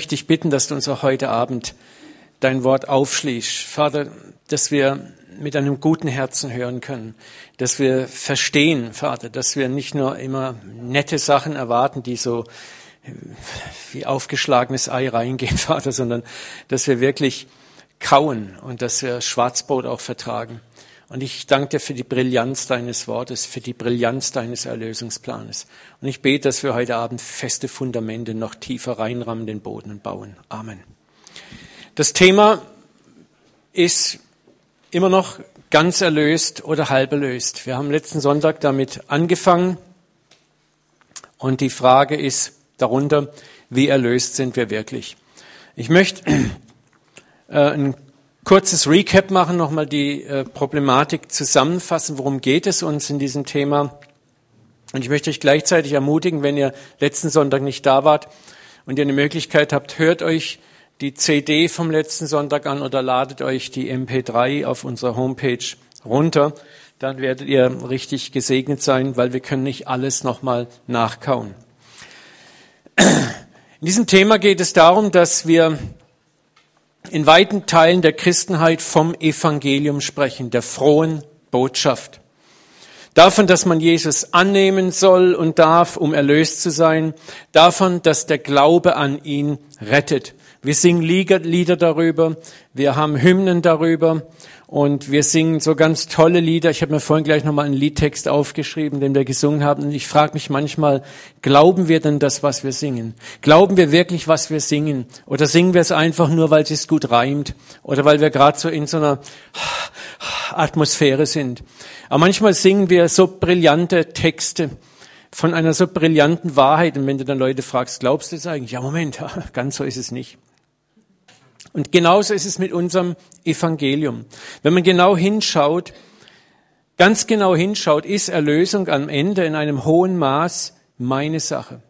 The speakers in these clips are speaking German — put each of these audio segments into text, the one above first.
möchte ich bitten, dass du uns auch heute Abend dein Wort aufschließt. Vater, dass wir mit einem guten Herzen hören können, dass wir verstehen, Vater, dass wir nicht nur immer nette Sachen erwarten, die so wie aufgeschlagenes Ei reingehen, Vater, sondern dass wir wirklich kauen und dass wir Schwarzbrot auch vertragen. Und ich danke dir für die Brillanz deines Wortes, für die Brillanz deines Erlösungsplanes. Und ich bete, dass wir heute Abend feste Fundamente noch tiefer reinrammen den Boden und bauen. Amen. Das Thema ist immer noch ganz erlöst oder halb erlöst. Wir haben letzten Sonntag damit angefangen. Und die Frage ist darunter, wie erlöst sind wir wirklich? Ich möchte äh, ein kurzes Recap machen, nochmal die äh, Problematik zusammenfassen. Worum geht es uns in diesem Thema? Und ich möchte euch gleichzeitig ermutigen, wenn ihr letzten Sonntag nicht da wart und ihr eine Möglichkeit habt, hört euch die CD vom letzten Sonntag an oder ladet euch die MP3 auf unserer Homepage runter. Dann werdet ihr richtig gesegnet sein, weil wir können nicht alles nochmal nachkauen. In diesem Thema geht es darum, dass wir in weiten Teilen der Christenheit vom Evangelium sprechen, der frohen Botschaft. Davon, dass man Jesus annehmen soll und darf, um erlöst zu sein. Davon, dass der Glaube an ihn rettet. Wir singen Lieder darüber, wir haben Hymnen darüber und wir singen so ganz tolle Lieder. Ich habe mir vorhin gleich nochmal einen Liedtext aufgeschrieben, den wir gesungen haben. Und ich frage mich manchmal, glauben wir denn das, was wir singen? Glauben wir wirklich, was wir singen? Oder singen wir es einfach nur, weil es sich gut reimt? Oder weil wir gerade so in so einer Atmosphäre sind? Aber manchmal singen wir so brillante Texte von einer so brillanten Wahrheit. Und wenn du dann Leute fragst, glaubst du das eigentlich? Ja, Moment, ganz so ist es nicht. Und genauso ist es mit unserem Evangelium. Wenn man genau hinschaut, ganz genau hinschaut, ist Erlösung am Ende in einem hohen Maß meine Sache.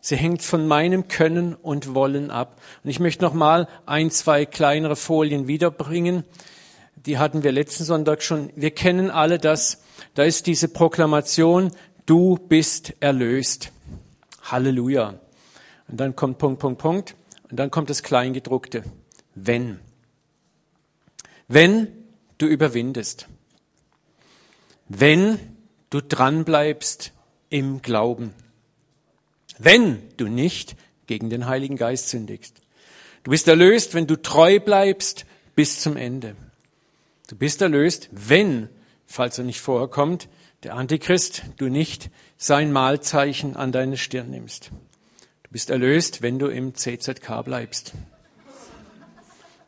Sie hängt von meinem Können und Wollen ab. Und ich möchte noch mal ein, zwei kleinere Folien wiederbringen. Die hatten wir letzten Sonntag schon. Wir kennen alle das. Da ist diese Proklamation, du bist erlöst. Halleluja. Und dann kommt Punkt, Punkt, Punkt. Und dann kommt das Kleingedruckte wenn. Wenn du überwindest. Wenn du dranbleibst im Glauben. Wenn du nicht gegen den Heiligen Geist sündigst. Du bist erlöst, wenn du treu bleibst bis zum Ende. Du bist erlöst, wenn, falls er nicht vorkommt, der Antichrist, du nicht sein Mahlzeichen an deine Stirn nimmst. Du bist erlöst, wenn du im CZK bleibst.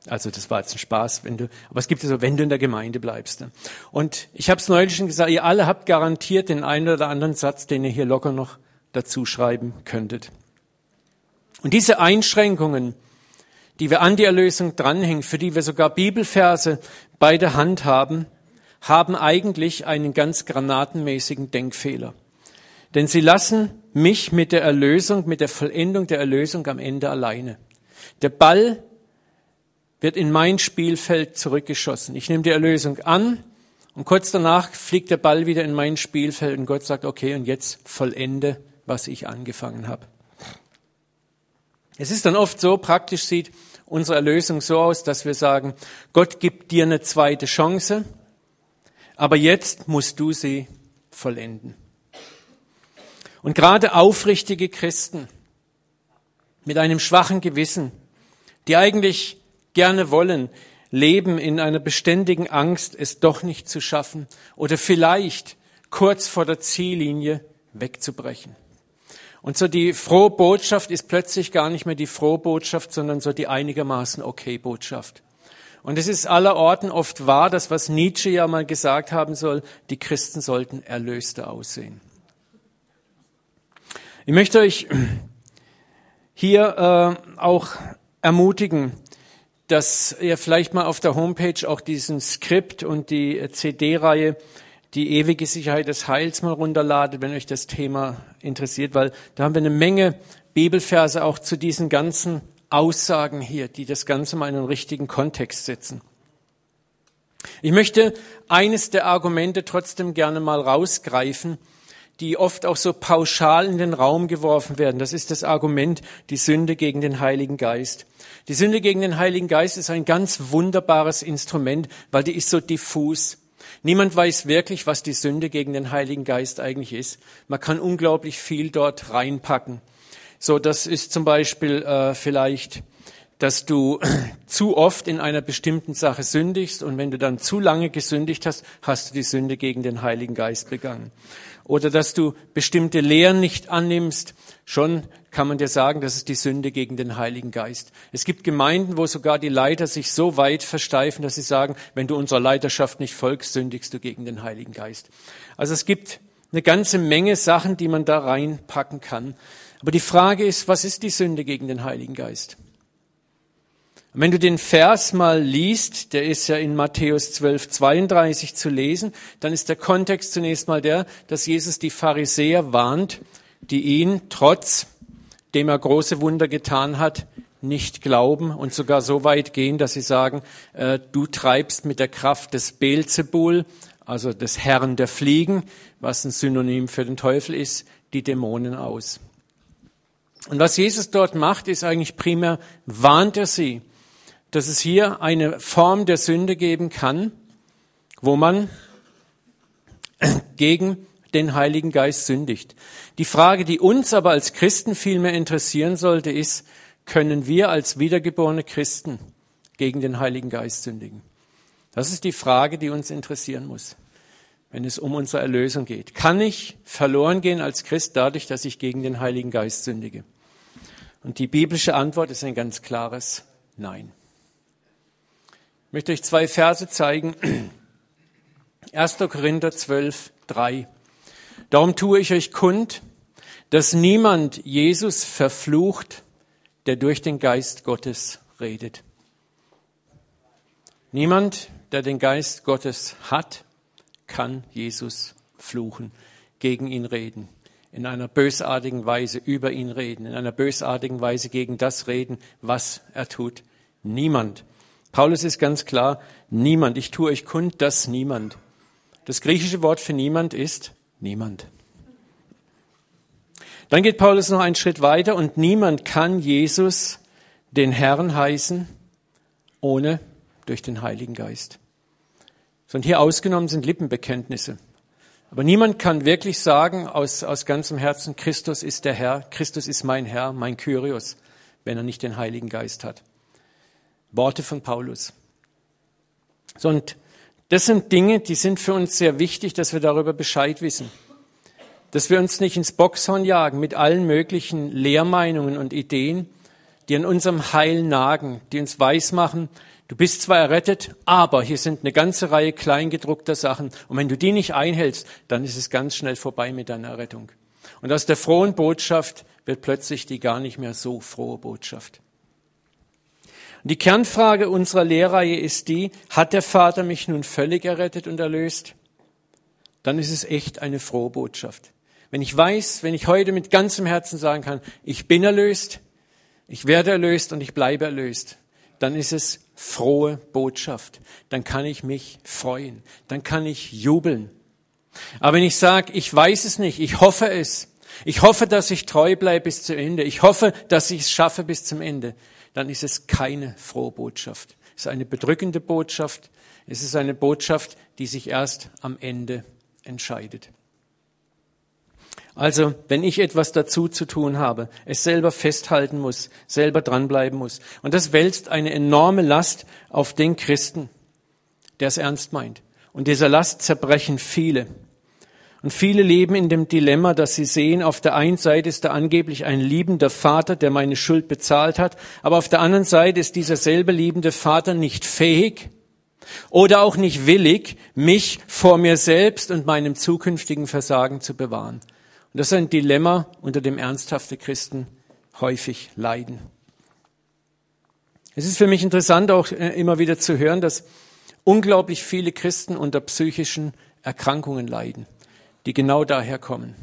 Also das war jetzt ein Spaß, wenn du, aber es gibt ja so, wenn du in der Gemeinde bleibst. Ne? Und ich habe es neulich schon gesagt, ihr alle habt garantiert den einen oder anderen Satz, den ihr hier locker noch dazu schreiben könntet. Und diese Einschränkungen, die wir an die Erlösung dranhängen, für die wir sogar Bibelverse bei der Hand haben, haben eigentlich einen ganz granatenmäßigen Denkfehler. Denn sie lassen mich mit der Erlösung, mit der Vollendung der Erlösung am Ende alleine. Der Ball wird in mein Spielfeld zurückgeschossen. Ich nehme die Erlösung an und kurz danach fliegt der Ball wieder in mein Spielfeld und Gott sagt, okay, und jetzt vollende, was ich angefangen habe. Es ist dann oft so, praktisch sieht unsere Erlösung so aus, dass wir sagen, Gott gibt dir eine zweite Chance, aber jetzt musst du sie vollenden. Und gerade aufrichtige Christen mit einem schwachen Gewissen, die eigentlich gerne wollen, leben in einer beständigen Angst, es doch nicht zu schaffen oder vielleicht kurz vor der Ziellinie wegzubrechen. Und so die frohe Botschaft ist plötzlich gar nicht mehr die frohe Botschaft, sondern so die einigermaßen okay Botschaft. Und es ist allerorten oft wahr, dass was Nietzsche ja mal gesagt haben soll, die Christen sollten erlöste aussehen. Ich möchte euch hier äh, auch ermutigen, dass ihr vielleicht mal auf der Homepage auch diesen Skript und die CD-Reihe die ewige Sicherheit des Heils mal runterladet, wenn euch das Thema interessiert, weil da haben wir eine Menge Bibelverse auch zu diesen ganzen Aussagen hier, die das Ganze mal in einen richtigen Kontext setzen. Ich möchte eines der Argumente trotzdem gerne mal rausgreifen, die oft auch so pauschal in den Raum geworfen werden. Das ist das Argument, die Sünde gegen den Heiligen Geist. Die Sünde gegen den Heiligen Geist ist ein ganz wunderbares Instrument, weil die ist so diffus. Niemand weiß wirklich, was die Sünde gegen den Heiligen Geist eigentlich ist. Man kann unglaublich viel dort reinpacken. So, das ist zum Beispiel äh, vielleicht, dass du zu oft in einer bestimmten Sache sündigst und wenn du dann zu lange gesündigt hast, hast du die Sünde gegen den Heiligen Geist begangen oder dass du bestimmte Lehren nicht annimmst, schon kann man dir sagen, das ist die Sünde gegen den Heiligen Geist. Es gibt Gemeinden, wo sogar die Leiter sich so weit versteifen, dass sie sagen, wenn du unserer Leiterschaft nicht folgst, sündigst du gegen den Heiligen Geist. Also es gibt eine ganze Menge Sachen, die man da reinpacken kann. Aber die Frage ist, was ist die Sünde gegen den Heiligen Geist? Und wenn du den Vers mal liest, der ist ja in Matthäus 12, 32 zu lesen, dann ist der Kontext zunächst mal der, dass Jesus die Pharisäer warnt, die ihn trotz dem er große Wunder getan hat, nicht glauben und sogar so weit gehen, dass sie sagen, äh, du treibst mit der Kraft des Beelzebul, also des Herrn der Fliegen, was ein Synonym für den Teufel ist, die Dämonen aus. Und was Jesus dort macht, ist eigentlich primär, warnt er sie, dass es hier eine Form der Sünde geben kann, wo man gegen den Heiligen Geist sündigt. Die Frage, die uns aber als Christen vielmehr interessieren sollte, ist, können wir als wiedergeborene Christen gegen den Heiligen Geist sündigen? Das ist die Frage, die uns interessieren muss, wenn es um unsere Erlösung geht. Kann ich verloren gehen als Christ dadurch, dass ich gegen den Heiligen Geist sündige? Und die biblische Antwort ist ein ganz klares Nein. Möchte euch zwei Verse zeigen. 1. Korinther 12, 3. Darum tue ich euch kund, dass niemand Jesus verflucht, der durch den Geist Gottes redet. Niemand, der den Geist Gottes hat, kann Jesus fluchen, gegen ihn reden, in einer bösartigen Weise über ihn reden, in einer bösartigen Weise gegen das reden, was er tut. Niemand. Paulus ist ganz klar, niemand. Ich tue euch kund, dass niemand. Das griechische Wort für niemand ist niemand. Dann geht Paulus noch einen Schritt weiter und niemand kann Jesus den Herrn heißen, ohne durch den Heiligen Geist. Und hier ausgenommen sind Lippenbekenntnisse. Aber niemand kann wirklich sagen aus, aus ganzem Herzen, Christus ist der Herr, Christus ist mein Herr, mein Kyrios, wenn er nicht den Heiligen Geist hat. Worte von Paulus. So, und das sind Dinge, die sind für uns sehr wichtig, dass wir darüber Bescheid wissen. Dass wir uns nicht ins Boxhorn jagen mit allen möglichen Lehrmeinungen und Ideen, die an unserem Heil nagen, die uns weismachen, du bist zwar errettet, aber hier sind eine ganze Reihe kleingedruckter Sachen. Und wenn du die nicht einhältst, dann ist es ganz schnell vorbei mit deiner Errettung. Und aus der frohen Botschaft wird plötzlich die gar nicht mehr so frohe Botschaft. Und die Kernfrage unserer Lehrreihe ist die, hat der Vater mich nun völlig errettet und erlöst? Dann ist es echt eine frohe Botschaft. Wenn ich weiß, wenn ich heute mit ganzem Herzen sagen kann, ich bin erlöst, ich werde erlöst und ich bleibe erlöst, dann ist es frohe Botschaft. Dann kann ich mich freuen. Dann kann ich jubeln. Aber wenn ich sage, ich weiß es nicht, ich hoffe es, ich hoffe, dass ich treu bleibe bis zum Ende, ich hoffe, dass ich es schaffe bis zum Ende, dann ist es keine frohe Botschaft. Es ist eine bedrückende Botschaft. Es ist eine Botschaft, die sich erst am Ende entscheidet. Also, wenn ich etwas dazu zu tun habe, es selber festhalten muss, selber dranbleiben muss. Und das wälzt eine enorme Last auf den Christen, der es ernst meint. Und dieser Last zerbrechen viele. Und viele leben in dem Dilemma, dass sie sehen, auf der einen Seite ist da angeblich ein liebender Vater, der meine Schuld bezahlt hat, aber auf der anderen Seite ist dieser selbe liebende Vater nicht fähig oder auch nicht willig, mich vor mir selbst und meinem zukünftigen Versagen zu bewahren. Und das ist ein Dilemma, unter dem ernsthafte Christen häufig leiden. Es ist für mich interessant auch äh, immer wieder zu hören, dass unglaublich viele Christen unter psychischen Erkrankungen leiden die genau daher kommen.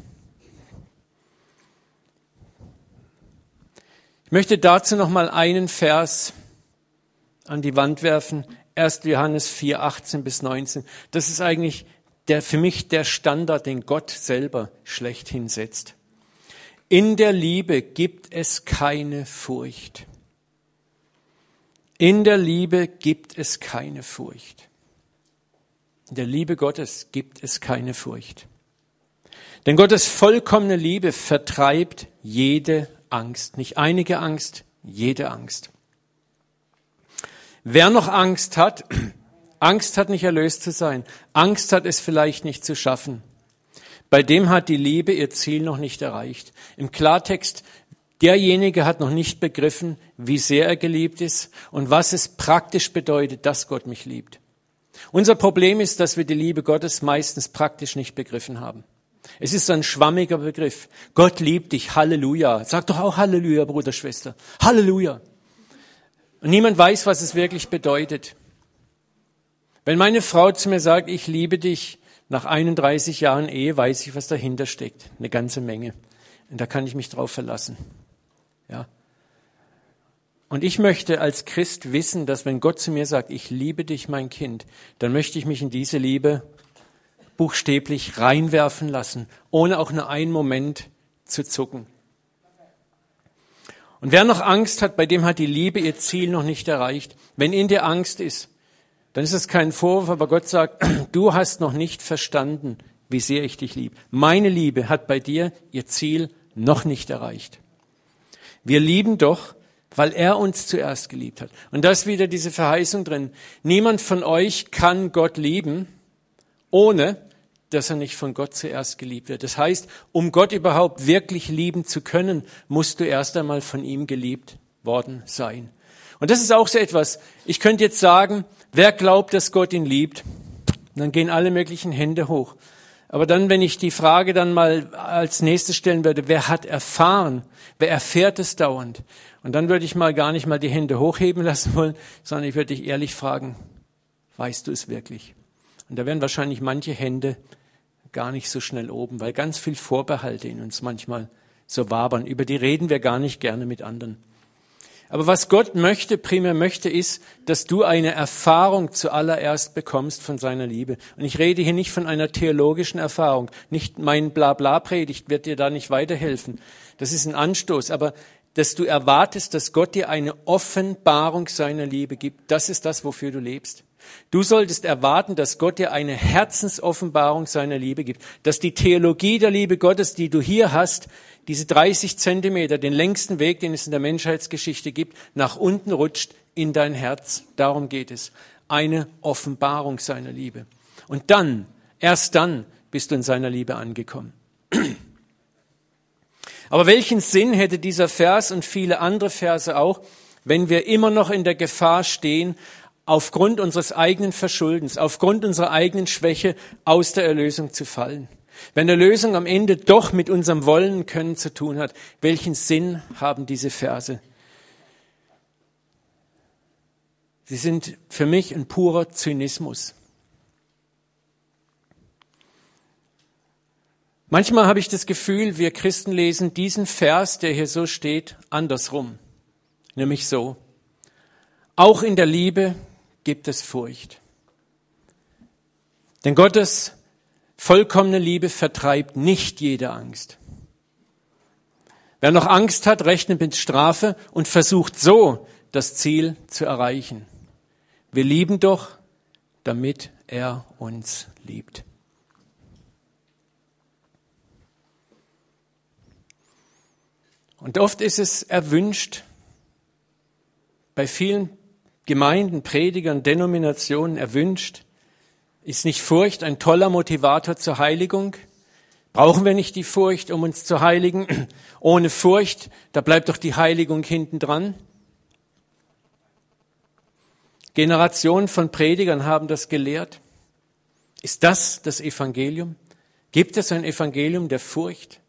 Ich möchte dazu noch mal einen Vers an die Wand werfen. 1. Johannes 4, 18 bis 19. Das ist eigentlich der für mich der Standard, den Gott selber schlechthin setzt. In der Liebe gibt es keine Furcht. In der Liebe gibt es keine Furcht. In der Liebe Gottes gibt es keine Furcht. Denn Gottes vollkommene Liebe vertreibt jede Angst. Nicht einige Angst, jede Angst. Wer noch Angst hat, Angst hat nicht erlöst zu sein, Angst hat es vielleicht nicht zu schaffen. Bei dem hat die Liebe ihr Ziel noch nicht erreicht. Im Klartext, derjenige hat noch nicht begriffen, wie sehr er geliebt ist und was es praktisch bedeutet, dass Gott mich liebt. Unser Problem ist, dass wir die Liebe Gottes meistens praktisch nicht begriffen haben. Es ist ein schwammiger Begriff. Gott liebt dich, Halleluja. Sag doch auch Halleluja, Bruder, Schwester. Halleluja. Und niemand weiß, was es wirklich bedeutet. Wenn meine Frau zu mir sagt, ich liebe dich, nach 31 Jahren Ehe weiß ich, was dahinter steckt. Eine ganze Menge. Und da kann ich mich drauf verlassen. Ja. Und ich möchte als Christ wissen, dass wenn Gott zu mir sagt, ich liebe dich, mein Kind, dann möchte ich mich in diese Liebe buchstäblich reinwerfen lassen, ohne auch nur einen Moment zu zucken. Und wer noch Angst hat, bei dem hat die Liebe ihr Ziel noch nicht erreicht. Wenn in dir Angst ist, dann ist es kein Vorwurf, aber Gott sagt, du hast noch nicht verstanden, wie sehr ich dich liebe. Meine Liebe hat bei dir ihr Ziel noch nicht erreicht. Wir lieben doch, weil er uns zuerst geliebt hat. Und da ist wieder diese Verheißung drin. Niemand von euch kann Gott lieben, ohne dass er nicht von Gott zuerst geliebt wird. Das heißt, um Gott überhaupt wirklich lieben zu können, musst du erst einmal von ihm geliebt worden sein. Und das ist auch so etwas. Ich könnte jetzt sagen, wer glaubt, dass Gott ihn liebt? dann gehen alle möglichen Hände hoch. Aber dann, wenn ich die Frage dann mal als nächstes stellen würde, wer hat erfahren? Wer erfährt es dauernd? Und dann würde ich mal gar nicht mal die Hände hochheben lassen wollen, sondern ich würde dich ehrlich fragen, weißt du es wirklich? Und da werden wahrscheinlich manche Hände gar nicht so schnell oben, weil ganz viel Vorbehalte in uns manchmal so wabern. Über die reden wir gar nicht gerne mit anderen. Aber was Gott möchte, primär möchte, ist, dass du eine Erfahrung zuallererst bekommst von seiner Liebe. Und ich rede hier nicht von einer theologischen Erfahrung. Nicht mein Blabla-Predigt wird dir da nicht weiterhelfen. Das ist ein Anstoß. Aber dass du erwartest, dass Gott dir eine Offenbarung seiner Liebe gibt, das ist das, wofür du lebst. Du solltest erwarten, dass Gott dir eine Herzensoffenbarung seiner Liebe gibt, dass die Theologie der Liebe Gottes, die du hier hast, diese 30 Zentimeter, den längsten Weg, den es in der Menschheitsgeschichte gibt, nach unten rutscht in dein Herz. Darum geht es. Eine Offenbarung seiner Liebe. Und dann, erst dann, bist du in seiner Liebe angekommen. Aber welchen Sinn hätte dieser Vers und viele andere Verse auch, wenn wir immer noch in der Gefahr stehen, aufgrund unseres eigenen Verschuldens, aufgrund unserer eigenen Schwäche aus der Erlösung zu fallen. Wenn Erlösung am Ende doch mit unserem Wollen und Können zu tun hat, welchen Sinn haben diese Verse? Sie sind für mich ein purer Zynismus. Manchmal habe ich das Gefühl, wir Christen lesen diesen Vers, der hier so steht, andersrum. Nämlich so. Auch in der Liebe gibt es Furcht. Denn Gottes vollkommene Liebe vertreibt nicht jede Angst. Wer noch Angst hat, rechnet mit Strafe und versucht so das Ziel zu erreichen. Wir lieben doch, damit er uns liebt. Und oft ist es erwünscht, bei vielen Gemeinden, Predigern, Denominationen erwünscht? Ist nicht Furcht ein toller Motivator zur Heiligung? Brauchen wir nicht die Furcht, um uns zu heiligen? Ohne Furcht, da bleibt doch die Heiligung hinten dran. Generationen von Predigern haben das gelehrt. Ist das das Evangelium? Gibt es ein Evangelium der Furcht?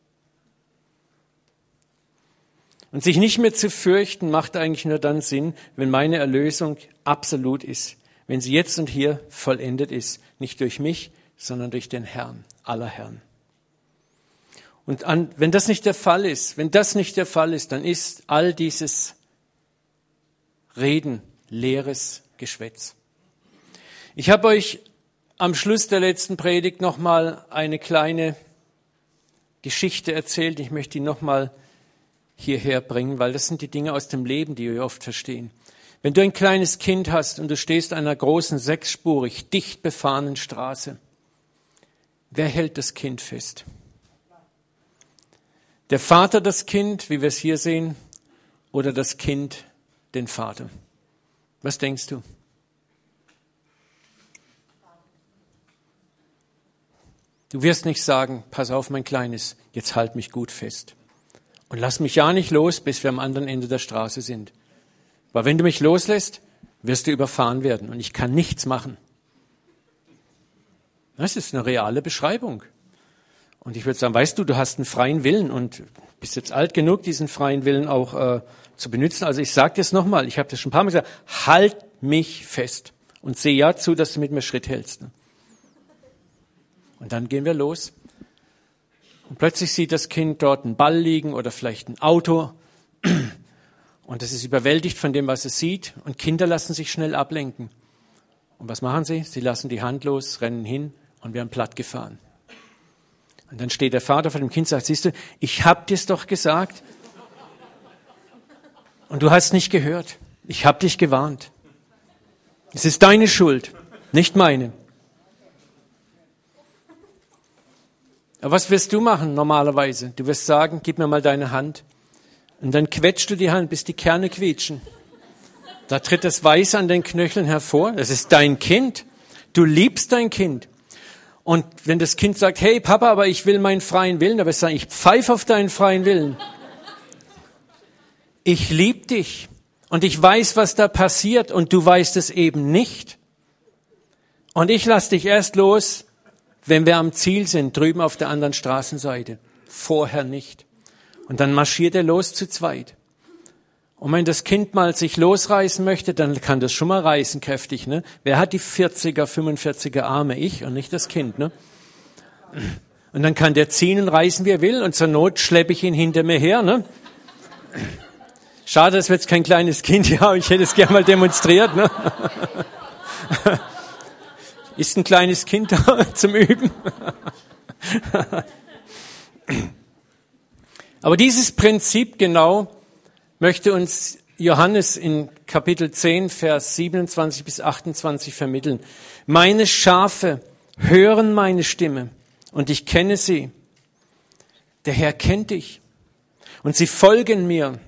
Und sich nicht mehr zu fürchten, macht eigentlich nur dann Sinn, wenn meine Erlösung absolut ist, wenn sie jetzt und hier vollendet ist, nicht durch mich, sondern durch den Herrn, aller Herren. Und an, wenn das nicht der Fall ist, wenn das nicht der Fall ist, dann ist all dieses Reden leeres Geschwätz. Ich habe euch am Schluss der letzten Predigt nochmal eine kleine Geschichte erzählt. Ich möchte die nochmal hierher bringen, weil das sind die Dinge aus dem Leben, die wir oft verstehen. Wenn du ein kleines Kind hast und du stehst an einer großen, sechsspurig, dicht befahrenen Straße, wer hält das Kind fest? Der Vater das Kind, wie wir es hier sehen, oder das Kind den Vater? Was denkst du? Du wirst nicht sagen, pass auf, mein Kleines, jetzt halt mich gut fest. Und lass mich ja nicht los, bis wir am anderen Ende der Straße sind. Weil wenn du mich loslässt, wirst du überfahren werden und ich kann nichts machen. Das ist eine reale Beschreibung. Und ich würde sagen, weißt du, du hast einen freien Willen und bist jetzt alt genug, diesen freien Willen auch äh, zu benutzen. Also ich sage das nochmal, ich habe das schon ein paar Mal gesagt, halt mich fest und seh ja zu, dass du mit mir Schritt hältst. Ne? Und dann gehen wir los. Und plötzlich sieht das Kind dort einen Ball liegen oder vielleicht ein Auto. Und es ist überwältigt von dem, was es sieht. Und Kinder lassen sich schnell ablenken. Und was machen sie? Sie lassen die Hand los, rennen hin und werden platt gefahren. Und dann steht der Vater vor dem Kind und sagt, siehst du, ich hab dir's doch gesagt. Und du hast nicht gehört. Ich hab dich gewarnt. Es ist deine Schuld, nicht meine. Was wirst du machen normalerweise? Du wirst sagen, gib mir mal deine Hand. Und dann quetscht du die Hand, bis die Kerne quietschen. Da tritt das Weiß an den Knöcheln hervor. Das ist dein Kind. Du liebst dein Kind. Und wenn das Kind sagt, hey Papa, aber ich will meinen freien Willen, dann wirst du sagen, ich pfeife auf deinen freien Willen. Ich lieb dich. Und ich weiß, was da passiert und du weißt es eben nicht. Und ich lass dich erst los, wenn wir am Ziel sind, drüben auf der anderen Straßenseite. Vorher nicht. Und dann marschiert er los zu zweit. Und wenn das Kind mal sich losreißen möchte, dann kann das schon mal reißen kräftig. Ne? Wer hat die 40er, 45er Arme? Ich und nicht das Kind. Ne? Und dann kann der ziehen und reißen, wie er will. Und zur Not schleppe ich ihn hinter mir her. Ne? Schade, dass wir jetzt kein kleines Kind hier haben. Ich hätte es gerne mal demonstriert. Ne? Ist ein kleines Kind da zum Üben? Aber dieses Prinzip genau möchte uns Johannes in Kapitel 10, Vers 27 bis 28 vermitteln. Meine Schafe hören meine Stimme und ich kenne sie. Der Herr kennt dich und sie folgen mir.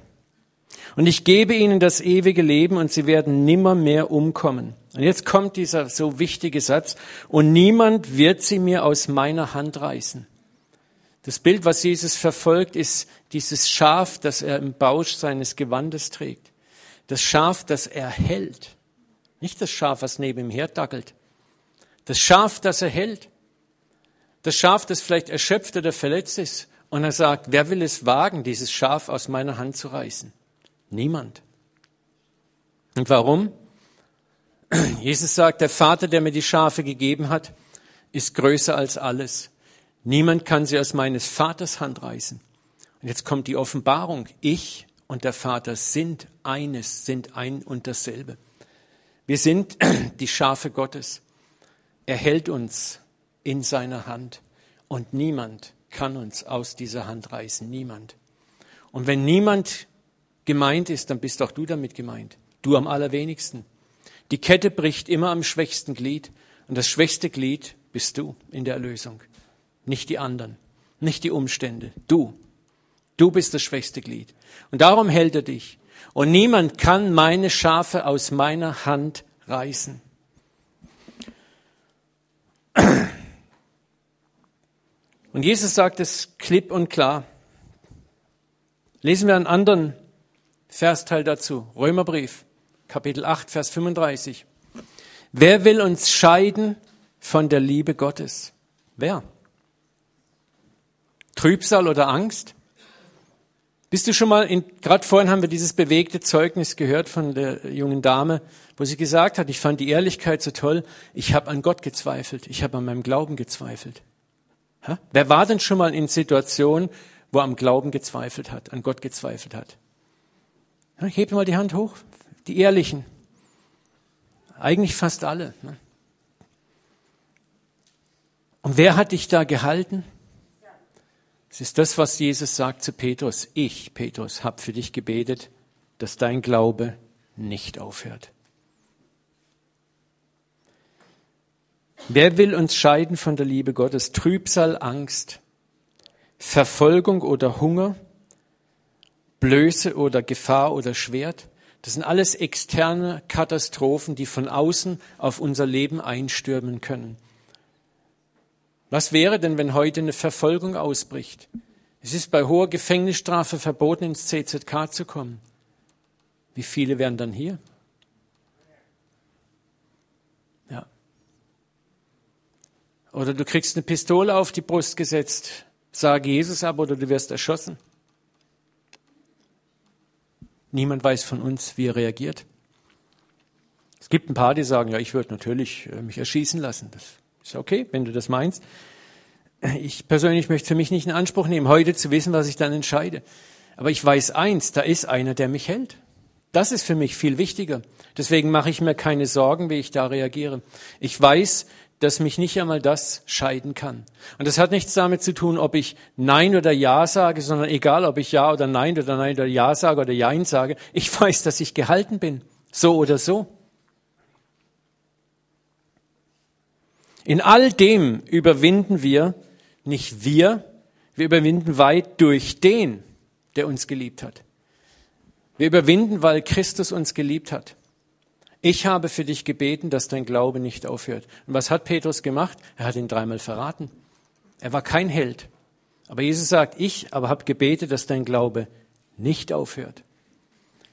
Und ich gebe ihnen das ewige Leben und sie werden nimmer mehr umkommen. Und jetzt kommt dieser so wichtige Satz, und niemand wird sie mir aus meiner Hand reißen. Das Bild, was Jesus verfolgt, ist dieses Schaf, das er im Bausch seines Gewandes trägt. Das Schaf, das er hält. Nicht das Schaf, was neben ihm herdackelt. Das Schaf, das er hält. Das Schaf, das vielleicht erschöpft oder verletzt ist. Und er sagt, wer will es wagen, dieses Schaf aus meiner Hand zu reißen? Niemand. Und warum? Jesus sagt, der Vater, der mir die Schafe gegeben hat, ist größer als alles. Niemand kann sie aus meines Vaters Hand reißen. Und jetzt kommt die Offenbarung. Ich und der Vater sind eines, sind ein und dasselbe. Wir sind die Schafe Gottes. Er hält uns in seiner Hand und niemand kann uns aus dieser Hand reißen. Niemand. Und wenn niemand gemeint ist, dann bist auch du damit gemeint. Du am allerwenigsten. Die Kette bricht immer am schwächsten Glied und das schwächste Glied bist du in der Erlösung, nicht die anderen, nicht die Umstände, du. Du bist das schwächste Glied. Und darum hält er dich. Und niemand kann meine Schafe aus meiner Hand reißen. Und Jesus sagt es klipp und klar. Lesen wir einen anderen Versteil dazu. Römerbrief. Kapitel 8, Vers 35. Wer will uns scheiden von der Liebe Gottes? Wer? Trübsal oder Angst? Bist du schon mal, gerade vorhin haben wir dieses bewegte Zeugnis gehört von der jungen Dame, wo sie gesagt hat, ich fand die Ehrlichkeit so toll, ich habe an Gott gezweifelt, ich habe an meinem Glauben gezweifelt. Ha? Wer war denn schon mal in Situationen, wo er am Glauben gezweifelt hat, an Gott gezweifelt hat? Ja, heb mal die Hand hoch die Ehrlichen. Eigentlich fast alle. Ne? Und wer hat dich da gehalten? Es ist das, was Jesus sagt zu Petrus. Ich, Petrus, habe für dich gebetet, dass dein Glaube nicht aufhört. Wer will uns scheiden von der Liebe Gottes? Trübsal, Angst, Verfolgung oder Hunger, Blöße oder Gefahr oder Schwert? Das sind alles externe Katastrophen, die von außen auf unser Leben einstürmen können. Was wäre denn, wenn heute eine Verfolgung ausbricht? Es ist bei hoher Gefängnisstrafe verboten, ins CZK zu kommen. Wie viele wären dann hier? Ja. Oder du kriegst eine Pistole auf die Brust gesetzt, sage Jesus ab oder du wirst erschossen. Niemand weiß von uns, wie er reagiert. Es gibt ein paar, die sagen, ja, ich würde natürlich äh, mich erschießen lassen. Das ist okay, wenn du das meinst. Ich persönlich möchte für mich nicht in Anspruch nehmen, heute zu wissen, was ich dann entscheide. Aber ich weiß eins, da ist einer, der mich hält. Das ist für mich viel wichtiger. Deswegen mache ich mir keine Sorgen, wie ich da reagiere. Ich weiß, dass mich nicht einmal das scheiden kann. Und das hat nichts damit zu tun, ob ich Nein oder Ja sage, sondern egal, ob ich Ja oder Nein oder Nein oder Ja sage oder Jein sage, ich weiß, dass ich gehalten bin. So oder so. In all dem überwinden wir, nicht wir, wir überwinden weit durch den, der uns geliebt hat. Wir überwinden, weil Christus uns geliebt hat. Ich habe für dich gebeten, dass dein Glaube nicht aufhört. Und was hat Petrus gemacht? Er hat ihn dreimal verraten. Er war kein Held. Aber Jesus sagt, ich aber habe gebetet, dass dein Glaube nicht aufhört.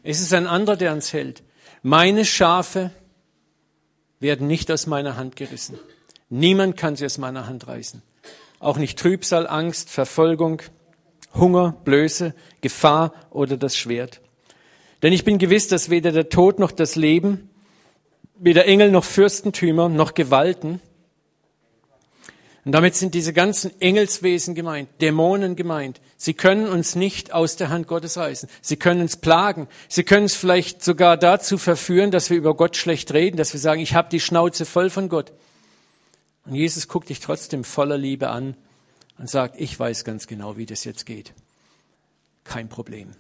Es ist ein anderer, der uns hält. Meine Schafe werden nicht aus meiner Hand gerissen. Niemand kann sie aus meiner Hand reißen. Auch nicht Trübsal, Angst, Verfolgung, Hunger, Blöße, Gefahr oder das Schwert. Denn ich bin gewiss, dass weder der Tod noch das Leben, weder Engel noch Fürstentümer noch Gewalten, und damit sind diese ganzen Engelswesen gemeint, Dämonen gemeint. Sie können uns nicht aus der Hand Gottes reißen. Sie können uns plagen. Sie können uns vielleicht sogar dazu verführen, dass wir über Gott schlecht reden, dass wir sagen, ich habe die Schnauze voll von Gott. Und Jesus guckt dich trotzdem voller Liebe an und sagt, ich weiß ganz genau, wie das jetzt geht. Kein Problem.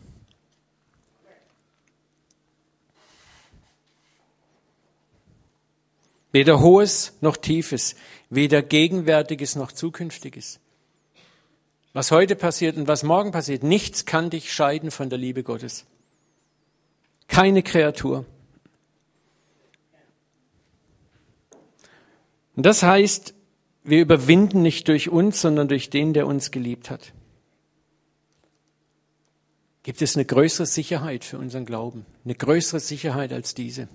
Weder hohes noch tiefes, weder gegenwärtiges noch zukünftiges. Was heute passiert und was morgen passiert, nichts kann dich scheiden von der Liebe Gottes. Keine Kreatur. Und das heißt, wir überwinden nicht durch uns, sondern durch den, der uns geliebt hat. Gibt es eine größere Sicherheit für unseren Glauben? Eine größere Sicherheit als diese?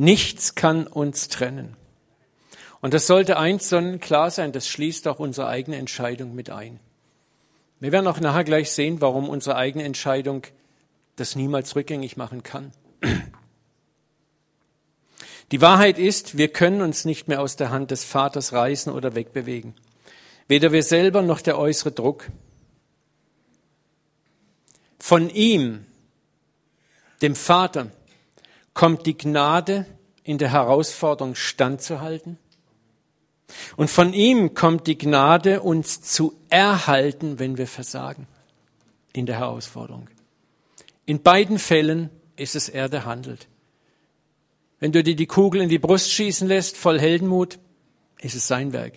Nichts kann uns trennen. Und das sollte eins sonnenklar sein, das schließt auch unsere eigene Entscheidung mit ein. Wir werden auch nachher gleich sehen, warum unsere eigene Entscheidung das niemals rückgängig machen kann. Die Wahrheit ist, wir können uns nicht mehr aus der Hand des Vaters reißen oder wegbewegen. Weder wir selber noch der äußere Druck. Von ihm, dem Vater, kommt die Gnade, in der Herausforderung standzuhalten. Und von ihm kommt die Gnade, uns zu erhalten, wenn wir versagen in der Herausforderung. In beiden Fällen ist es er, der handelt. Wenn du dir die Kugel in die Brust schießen lässt, voll Heldenmut, ist es sein Werk.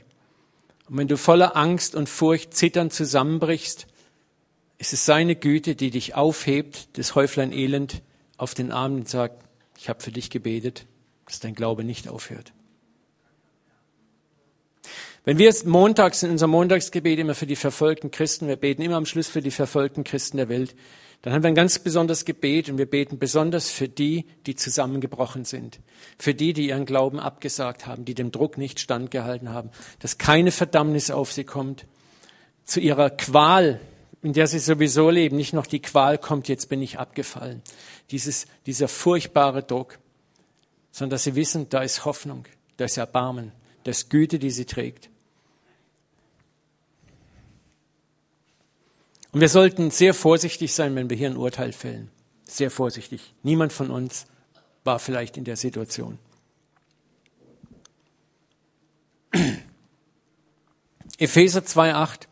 Und wenn du voller Angst und Furcht zitternd zusammenbrichst, ist es seine Güte, die dich aufhebt, das Häuflein Elend auf den Arm und sagt, ich habe für dich gebetet, dass dein Glaube nicht aufhört. Wenn wir jetzt montags in unserem Montagsgebet immer für die verfolgten Christen, wir beten immer am Schluss für die verfolgten Christen der Welt, dann haben wir ein ganz besonderes Gebet und wir beten besonders für die, die zusammengebrochen sind, für die, die ihren Glauben abgesagt haben, die dem Druck nicht standgehalten haben, dass keine Verdammnis auf sie kommt, zu ihrer Qual, in der sie sowieso leben, nicht noch die Qual kommt, jetzt bin ich abgefallen. Dieses, dieser furchtbare Druck, sondern dass sie wissen, da ist Hoffnung, da ist Erbarmen, da ist Güte, die sie trägt. Und wir sollten sehr vorsichtig sein, wenn wir hier ein Urteil fällen. Sehr vorsichtig. Niemand von uns war vielleicht in der Situation. Epheser 2,8.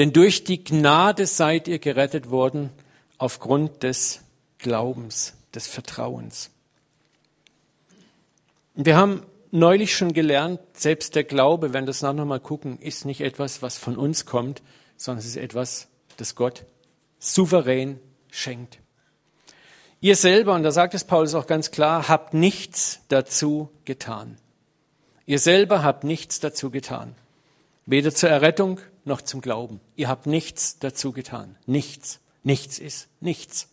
Denn durch die Gnade seid ihr gerettet worden aufgrund des Glaubens, des Vertrauens. Wir haben neulich schon gelernt, selbst der Glaube, wenn wir das nachher mal gucken, ist nicht etwas, was von uns kommt, sondern es ist etwas, das Gott souverän schenkt. Ihr selber, und da sagt es Paulus auch ganz klar, habt nichts dazu getan. Ihr selber habt nichts dazu getan. Weder zur Errettung noch zum Glauben. Ihr habt nichts dazu getan. Nichts. Nichts ist nichts.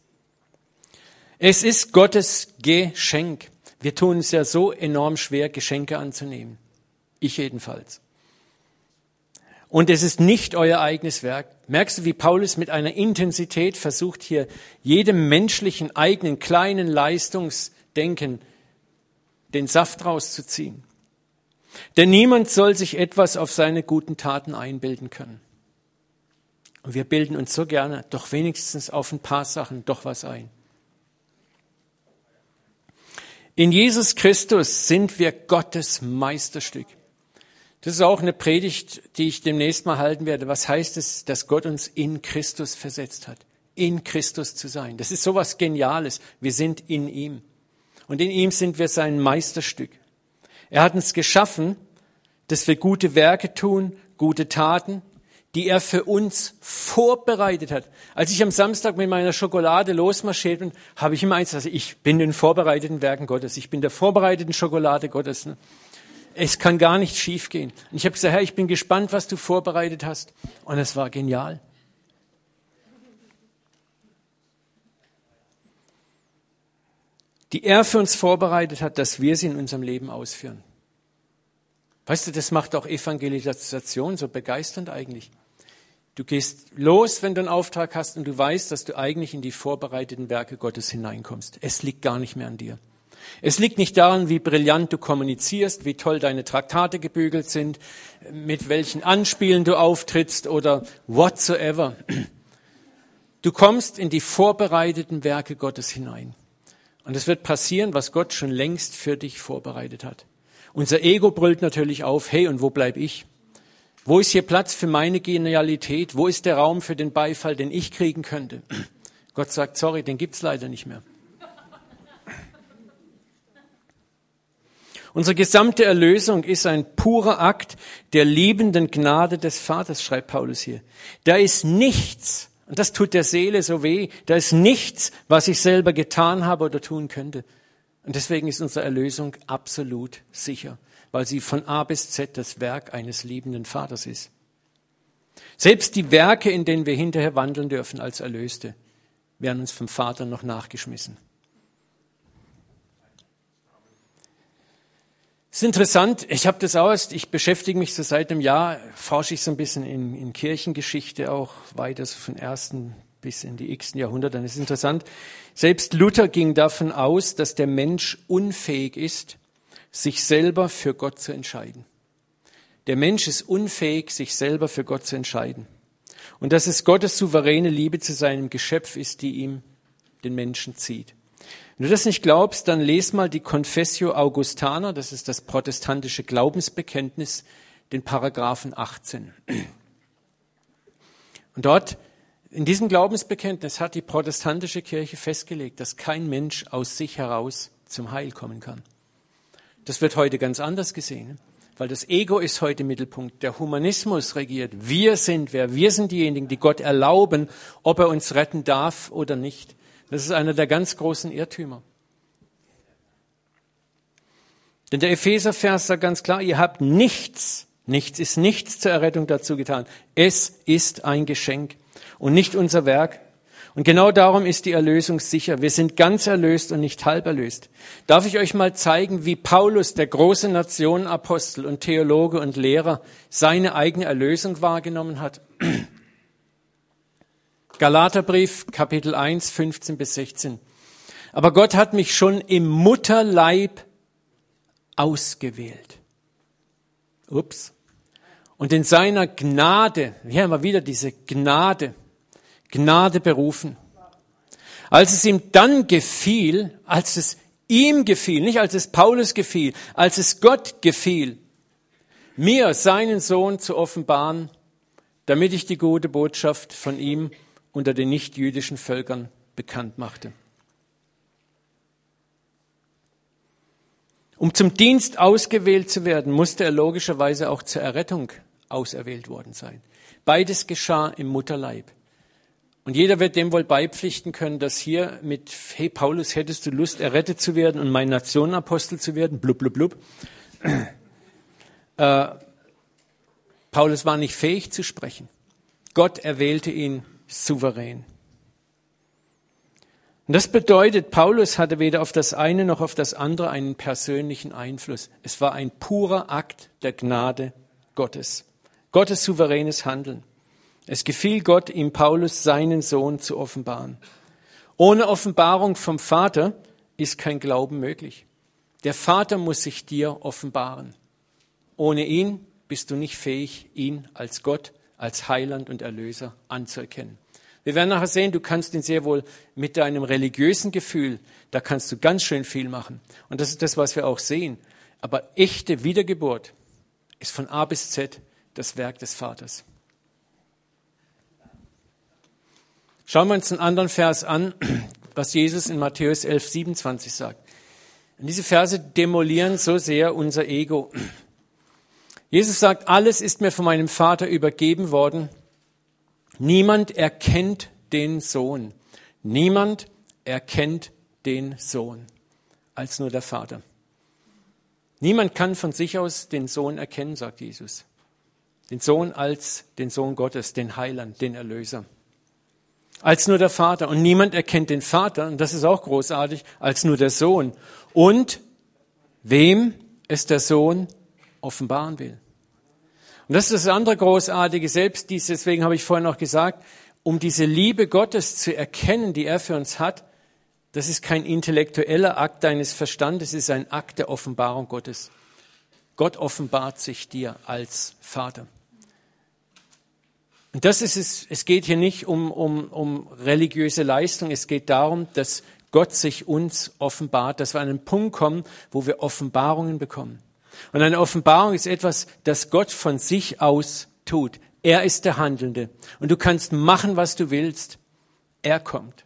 Es ist Gottes Geschenk. Wir tun es ja so enorm schwer, Geschenke anzunehmen. Ich jedenfalls. Und es ist nicht euer eigenes Werk. Merkst du, wie Paulus mit einer Intensität versucht, hier jedem menschlichen eigenen kleinen Leistungsdenken den Saft rauszuziehen. Denn niemand soll sich etwas auf seine guten Taten einbilden können. Und wir bilden uns so gerne doch wenigstens auf ein paar Sachen doch was ein. In Jesus Christus sind wir Gottes Meisterstück. Das ist auch eine Predigt, die ich demnächst mal halten werde. Was heißt es, dass Gott uns in Christus versetzt hat? In Christus zu sein. Das ist sowas Geniales. Wir sind in ihm. Und in ihm sind wir sein Meisterstück. Er hat uns geschaffen, dass wir gute Werke tun, gute Taten, die er für uns vorbereitet hat. Als ich am Samstag mit meiner Schokolade losmarschiert bin, habe ich immer eins, also ich bin den vorbereiteten Werken Gottes, ich bin der vorbereiteten Schokolade Gottes. Ne? Es kann gar nicht schiefgehen. Und ich habe gesagt, Herr, ich bin gespannt, was du vorbereitet hast. Und es war genial. Die er für uns vorbereitet hat, dass wir sie in unserem Leben ausführen. Weißt du, das macht auch Evangelisation so begeisternd eigentlich. Du gehst los, wenn du einen Auftrag hast und du weißt, dass du eigentlich in die vorbereiteten Werke Gottes hineinkommst. Es liegt gar nicht mehr an dir. Es liegt nicht daran, wie brillant du kommunizierst, wie toll deine Traktate gebügelt sind, mit welchen Anspielen du auftrittst oder whatsoever. Du kommst in die vorbereiteten Werke Gottes hinein. Und es wird passieren, was Gott schon längst für dich vorbereitet hat. Unser Ego brüllt natürlich auf, hey, und wo bleib ich? Wo ist hier Platz für meine Genialität? Wo ist der Raum für den Beifall, den ich kriegen könnte? Gott sagt, sorry, den gibt's leider nicht mehr. Unsere gesamte Erlösung ist ein purer Akt der liebenden Gnade des Vaters, schreibt Paulus hier. Da ist nichts, und das tut der Seele so weh, da ist nichts, was ich selber getan habe oder tun könnte. Und deswegen ist unsere Erlösung absolut sicher, weil sie von A bis Z das Werk eines liebenden Vaters ist. Selbst die Werke, in denen wir hinterher wandeln dürfen als Erlöste, werden uns vom Vater noch nachgeschmissen. Es ist interessant, ich habe das aus, ich beschäftige mich so seit einem Jahr, forsche ich so ein bisschen in, in Kirchengeschichte auch weiter, so von ersten bis in die x Jahrhunderte. Es ist interessant, selbst Luther ging davon aus, dass der Mensch unfähig ist, sich selber für Gott zu entscheiden. Der Mensch ist unfähig, sich selber für Gott zu entscheiden. Und dass es Gottes souveräne Liebe zu seinem Geschöpf ist, die ihm den Menschen zieht. Wenn du das nicht glaubst, dann les mal die Confessio Augustana, das ist das protestantische Glaubensbekenntnis, den Paragraphen 18. Und dort in diesem Glaubensbekenntnis hat die protestantische Kirche festgelegt, dass kein Mensch aus sich heraus zum Heil kommen kann. Das wird heute ganz anders gesehen, weil das Ego ist heute Mittelpunkt. Der Humanismus regiert. Wir sind wer? Wir sind diejenigen, die Gott erlauben, ob er uns retten darf oder nicht. Das ist einer der ganz großen Irrtümer. Denn der Epheser-Vers sagt ganz klar, ihr habt nichts, nichts ist nichts zur Errettung dazu getan. Es ist ein Geschenk und nicht unser Werk. Und genau darum ist die Erlösung sicher. Wir sind ganz erlöst und nicht halb erlöst. Darf ich euch mal zeigen, wie Paulus, der große Nationenapostel und Theologe und Lehrer, seine eigene Erlösung wahrgenommen hat? Galaterbrief, Kapitel 1, 15 bis 16. Aber Gott hat mich schon im Mutterleib ausgewählt. Ups. Und in seiner Gnade, hier haben wir wieder diese Gnade, Gnade berufen. Als es ihm dann gefiel, als es ihm gefiel, nicht als es Paulus gefiel, als es Gott gefiel, mir seinen Sohn zu offenbaren, damit ich die gute Botschaft von ihm unter den nichtjüdischen Völkern bekannt machte. Um zum Dienst ausgewählt zu werden, musste er logischerweise auch zur Errettung auserwählt worden sein. Beides geschah im Mutterleib. Und jeder wird dem wohl beipflichten können, dass hier mit, hey Paulus, hättest du Lust, errettet zu werden und mein Nationenapostel zu werden? Blub, blub, blub. Äh, Paulus war nicht fähig zu sprechen. Gott erwählte ihn souverän. Und das bedeutet, Paulus hatte weder auf das eine noch auf das andere einen persönlichen Einfluss. Es war ein purer Akt der Gnade Gottes. Gottes souveränes Handeln. Es gefiel Gott, ihm Paulus seinen Sohn zu offenbaren. Ohne Offenbarung vom Vater ist kein Glauben möglich. Der Vater muss sich dir offenbaren. Ohne ihn bist du nicht fähig, ihn als Gott, als Heiland und Erlöser anzuerkennen. Wir werden nachher sehen, du kannst ihn sehr wohl mit deinem religiösen Gefühl, da kannst du ganz schön viel machen. Und das ist das, was wir auch sehen. Aber echte Wiedergeburt ist von A bis Z das Werk des Vaters. Schauen wir uns einen anderen Vers an, was Jesus in Matthäus 11, 27 sagt. Und diese Verse demolieren so sehr unser Ego. Jesus sagt, alles ist mir von meinem Vater übergeben worden. Niemand erkennt den Sohn. Niemand erkennt den Sohn als nur der Vater. Niemand kann von sich aus den Sohn erkennen, sagt Jesus. Den Sohn als den Sohn Gottes, den Heiland, den Erlöser als nur der Vater. Und niemand erkennt den Vater, und das ist auch großartig, als nur der Sohn. Und wem es der Sohn offenbaren will. Und das ist das andere Großartige, selbst deswegen habe ich vorhin noch gesagt, um diese Liebe Gottes zu erkennen, die er für uns hat, das ist kein intellektueller Akt deines Verstandes, es ist ein Akt der Offenbarung Gottes. Gott offenbart sich dir als Vater. Und das ist es, es geht hier nicht um, um, um religiöse Leistung, es geht darum, dass Gott sich uns offenbart, dass wir an einen Punkt kommen, wo wir Offenbarungen bekommen. Und eine Offenbarung ist etwas, das Gott von sich aus tut. Er ist der Handelnde. Und du kannst machen, was du willst. Er kommt.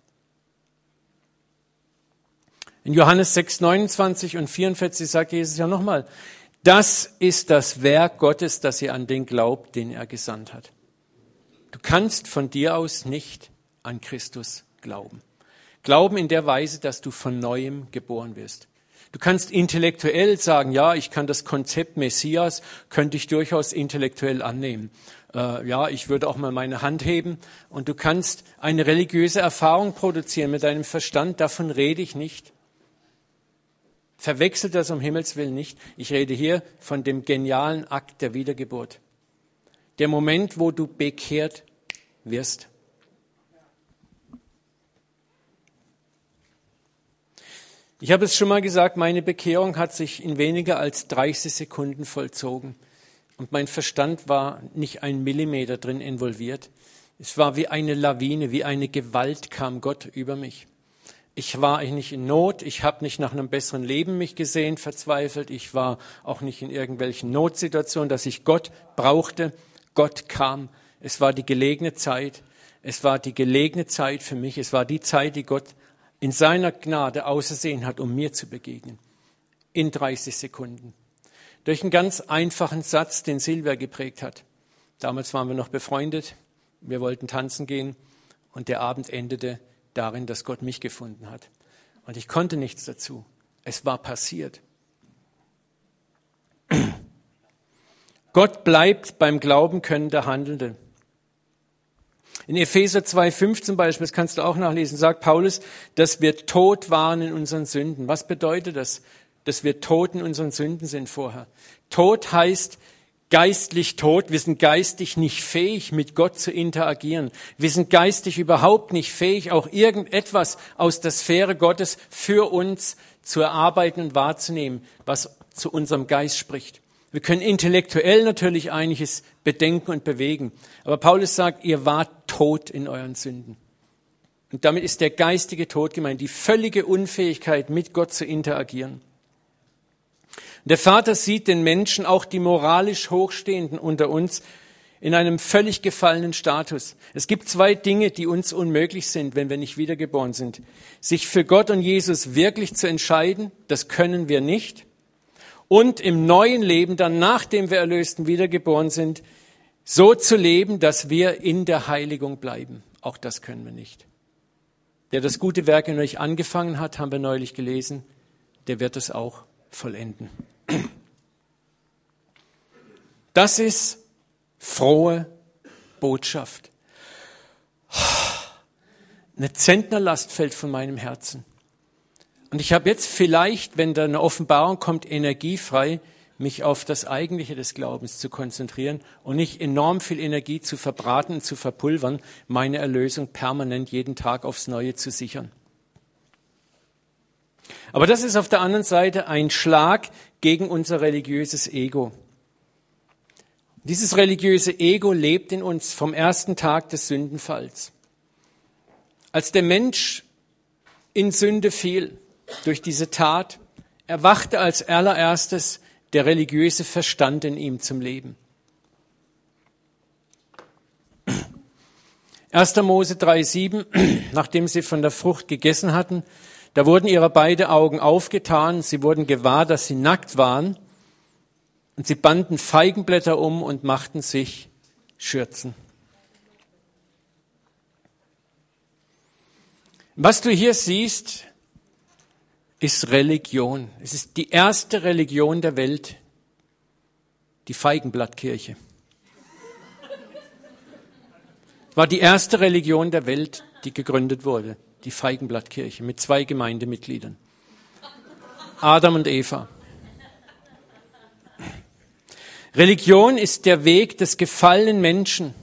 In Johannes 6, 29 und 44 sagt Jesus ja nochmal, das ist das Werk Gottes, dass ihr an den glaubt, den er gesandt hat. Du kannst von dir aus nicht an Christus glauben. Glauben in der Weise, dass du von neuem geboren wirst. Du kannst intellektuell sagen, ja, ich kann das Konzept Messias, könnte ich durchaus intellektuell annehmen. Äh, ja, ich würde auch mal meine Hand heben. Und du kannst eine religiöse Erfahrung produzieren mit deinem Verstand, davon rede ich nicht. Verwechselt das um Himmels Willen nicht. Ich rede hier von dem genialen Akt der Wiedergeburt der Moment, wo du bekehrt wirst. Ich habe es schon mal gesagt, meine Bekehrung hat sich in weniger als 30 Sekunden vollzogen. Und mein Verstand war nicht ein Millimeter drin involviert. Es war wie eine Lawine, wie eine Gewalt kam Gott über mich. Ich war nicht in Not, ich habe nicht nach einem besseren Leben mich gesehen, verzweifelt, ich war auch nicht in irgendwelchen Notsituationen, dass ich Gott brauchte. Gott kam. Es war die gelegene Zeit. Es war die gelegene Zeit für mich. Es war die Zeit, die Gott in seiner Gnade ausersehen hat, um mir zu begegnen. In 30 Sekunden. Durch einen ganz einfachen Satz, den Silvia geprägt hat. Damals waren wir noch befreundet. Wir wollten tanzen gehen. Und der Abend endete darin, dass Gott mich gefunden hat. Und ich konnte nichts dazu. Es war passiert. Gott bleibt beim Glauben können der Handelnde. In Epheser 2,5 zum Beispiel, das kannst du auch nachlesen, sagt Paulus, dass wir tot waren in unseren Sünden. Was bedeutet das? Dass wir tot in unseren Sünden sind vorher. Tot heißt geistlich tot. Wir sind geistig nicht fähig, mit Gott zu interagieren. Wir sind geistig überhaupt nicht fähig, auch irgendetwas aus der Sphäre Gottes für uns zu erarbeiten und wahrzunehmen, was zu unserem Geist spricht. Wir können intellektuell natürlich einiges bedenken und bewegen. Aber Paulus sagt, ihr wart tot in euren Sünden. Und damit ist der geistige Tod gemeint, die völlige Unfähigkeit, mit Gott zu interagieren. Der Vater sieht den Menschen, auch die moralisch Hochstehenden unter uns, in einem völlig gefallenen Status. Es gibt zwei Dinge, die uns unmöglich sind, wenn wir nicht wiedergeboren sind. Sich für Gott und Jesus wirklich zu entscheiden, das können wir nicht. Und im neuen Leben, dann nachdem wir erlöst und wiedergeboren sind, so zu leben, dass wir in der Heiligung bleiben. Auch das können wir nicht. Der das gute Werk in euch angefangen hat, haben wir neulich gelesen, der wird es auch vollenden. Das ist frohe Botschaft. Eine Zentnerlast fällt von meinem Herzen. Und ich habe jetzt vielleicht, wenn da eine Offenbarung kommt, Energie frei, mich auf das Eigentliche des Glaubens zu konzentrieren und nicht enorm viel Energie zu verbraten und zu verpulvern, meine Erlösung permanent jeden Tag aufs Neue zu sichern. Aber das ist auf der anderen Seite ein Schlag gegen unser religiöses Ego. Dieses religiöse Ego lebt in uns vom ersten Tag des Sündenfalls. Als der Mensch in Sünde fiel durch diese Tat, erwachte als allererstes der religiöse Verstand in ihm zum Leben. 1. Mose 3,7, nachdem sie von der Frucht gegessen hatten, da wurden ihre beide Augen aufgetan, sie wurden gewahr, dass sie nackt waren und sie banden Feigenblätter um und machten sich Schürzen. Was du hier siehst, ist Religion. Es ist die erste Religion der Welt, die Feigenblattkirche. War die erste Religion der Welt, die gegründet wurde, die Feigenblattkirche mit zwei Gemeindemitgliedern. Adam und Eva. Religion ist der Weg des gefallenen Menschen,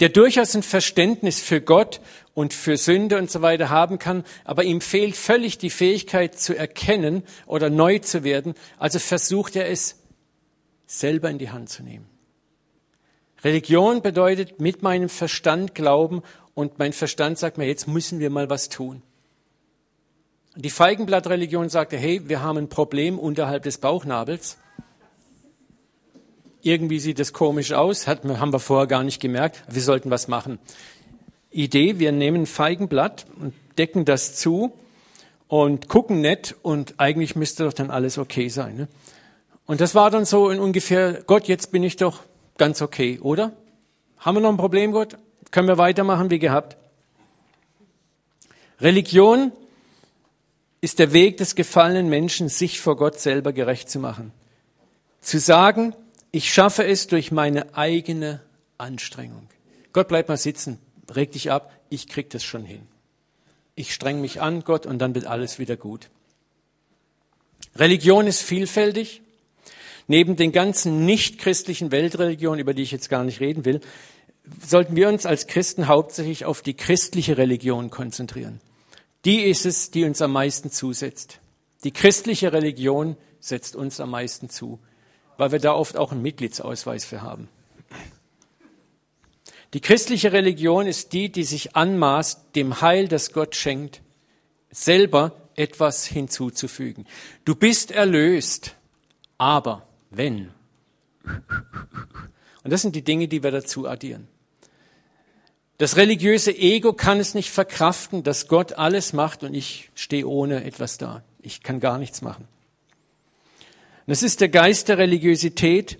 der durchaus ein Verständnis für Gott und für Sünde und so weiter haben kann, aber ihm fehlt völlig die Fähigkeit zu erkennen oder neu zu werden, also versucht er es selber in die Hand zu nehmen. Religion bedeutet mit meinem Verstand glauben und mein Verstand sagt mir, jetzt müssen wir mal was tun. Die Feigenblattreligion sagte, hey, wir haben ein Problem unterhalb des Bauchnabels irgendwie sieht es komisch aus, hat, haben wir vorher gar nicht gemerkt, wir sollten was machen. Idee, wir nehmen Feigenblatt und decken das zu und gucken nett und eigentlich müsste doch dann alles okay sein. Ne? Und das war dann so in ungefähr, Gott, jetzt bin ich doch ganz okay, oder? Haben wir noch ein Problem, Gott? Können wir weitermachen wie gehabt? Religion ist der Weg des gefallenen Menschen, sich vor Gott selber gerecht zu machen. Zu sagen, ich schaffe es durch meine eigene Anstrengung. Gott, bleib mal sitzen, reg dich ab, ich krieg das schon hin. Ich streng mich an, Gott, und dann wird alles wieder gut. Religion ist vielfältig. Neben den ganzen nichtchristlichen Weltreligionen, über die ich jetzt gar nicht reden will, sollten wir uns als Christen hauptsächlich auf die christliche Religion konzentrieren. Die ist es, die uns am meisten zusetzt. Die christliche Religion setzt uns am meisten zu weil wir da oft auch einen Mitgliedsausweis für haben. Die christliche Religion ist die, die sich anmaßt, dem Heil, das Gott schenkt, selber etwas hinzuzufügen. Du bist erlöst, aber wenn. Und das sind die Dinge, die wir dazu addieren. Das religiöse Ego kann es nicht verkraften, dass Gott alles macht und ich stehe ohne etwas da. Ich kann gar nichts machen. Und es ist der Geist der Religiosität,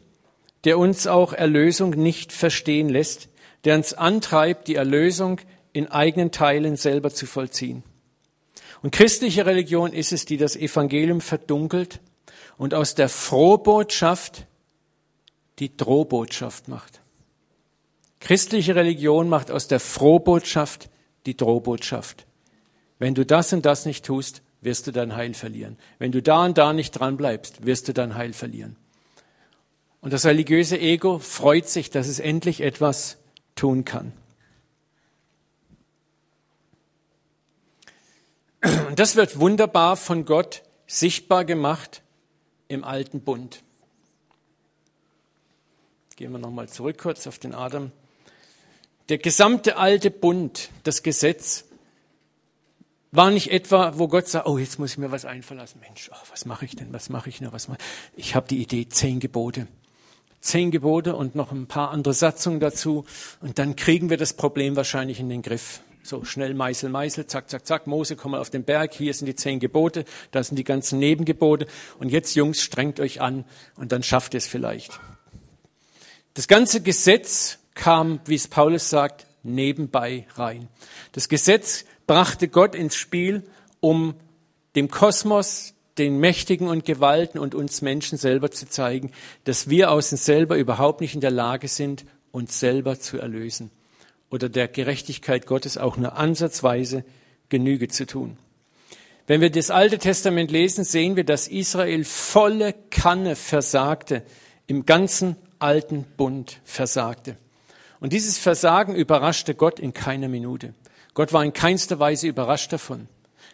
der uns auch Erlösung nicht verstehen lässt, der uns antreibt, die Erlösung in eigenen Teilen selber zu vollziehen. Und christliche Religion ist es, die das Evangelium verdunkelt und aus der Frohbotschaft die Drohbotschaft macht. Christliche Religion macht aus der Frohbotschaft die Drohbotschaft. Wenn du das und das nicht tust, wirst du dein Heil verlieren. Wenn du da und da nicht dran bleibst, wirst du dein Heil verlieren. Und das religiöse Ego freut sich, dass es endlich etwas tun kann. Und das wird wunderbar von Gott sichtbar gemacht im alten Bund. Gehen wir nochmal zurück kurz auf den Adam. Der gesamte alte Bund, das Gesetz, war nicht etwa, wo Gott sagt, oh, jetzt muss ich mir was einfallen lassen. Mensch, oh, was mache ich denn? Was mache ich noch? Was mache ich? ich habe die Idee, zehn Gebote. Zehn Gebote und noch ein paar andere Satzungen dazu. Und dann kriegen wir das Problem wahrscheinlich in den Griff. So schnell Meißel, Meißel, zack, zack, zack. Mose, komm mal auf den Berg. Hier sind die zehn Gebote. Da sind die ganzen Nebengebote. Und jetzt, Jungs, strengt euch an. Und dann schafft ihr es vielleicht. Das ganze Gesetz kam, wie es Paulus sagt, nebenbei rein. Das Gesetz brachte Gott ins Spiel, um dem Kosmos, den Mächtigen und Gewalten und uns Menschen selber zu zeigen, dass wir aus uns selber überhaupt nicht in der Lage sind, uns selber zu erlösen oder der Gerechtigkeit Gottes auch nur ansatzweise Genüge zu tun. Wenn wir das Alte Testament lesen, sehen wir, dass Israel volle Kanne versagte, im ganzen alten Bund versagte. Und dieses Versagen überraschte Gott in keiner Minute. Gott war in keinster Weise überrascht davon.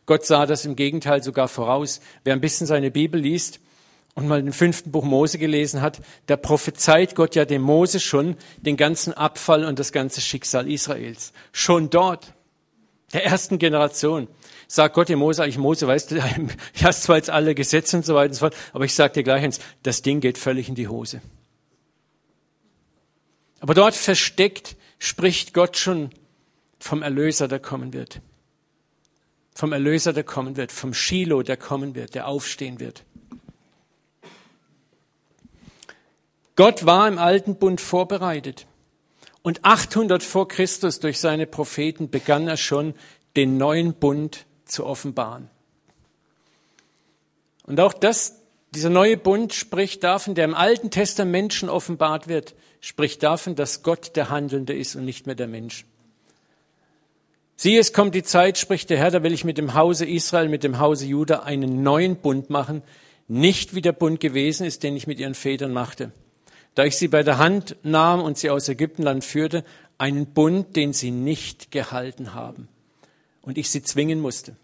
Gott sah das im Gegenteil sogar voraus. Wer ein bisschen seine Bibel liest und mal den fünften Buch Mose gelesen hat, der prophezeit Gott ja dem Mose schon den ganzen Abfall und das ganze Schicksal Israels. Schon dort, der ersten Generation, sagt Gott dem Mose, ich Mose, weißt du, ich hast zwar jetzt alle Gesetze und so weiter und so fort, aber ich sag dir gleich eins, das Ding geht völlig in die Hose. Aber dort versteckt spricht Gott schon vom Erlöser, der kommen wird. Vom Erlöser, der kommen wird. Vom Shiloh, der kommen wird, der aufstehen wird. Gott war im alten Bund vorbereitet. Und 800 vor Christus durch seine Propheten begann er schon, den neuen Bund zu offenbaren. Und auch das, dieser neue Bund spricht davon, der im Alten Testament schon offenbart wird, spricht davon, dass Gott der Handelnde ist und nicht mehr der Mensch. Siehe, es kommt die Zeit, spricht der Herr, da will ich mit dem Hause Israel, mit dem Hause Juda einen neuen Bund machen, nicht wie der Bund gewesen ist, den ich mit ihren Vätern machte. Da ich sie bei der Hand nahm und sie aus Ägyptenland führte, einen Bund, den sie nicht gehalten haben und ich sie zwingen musste.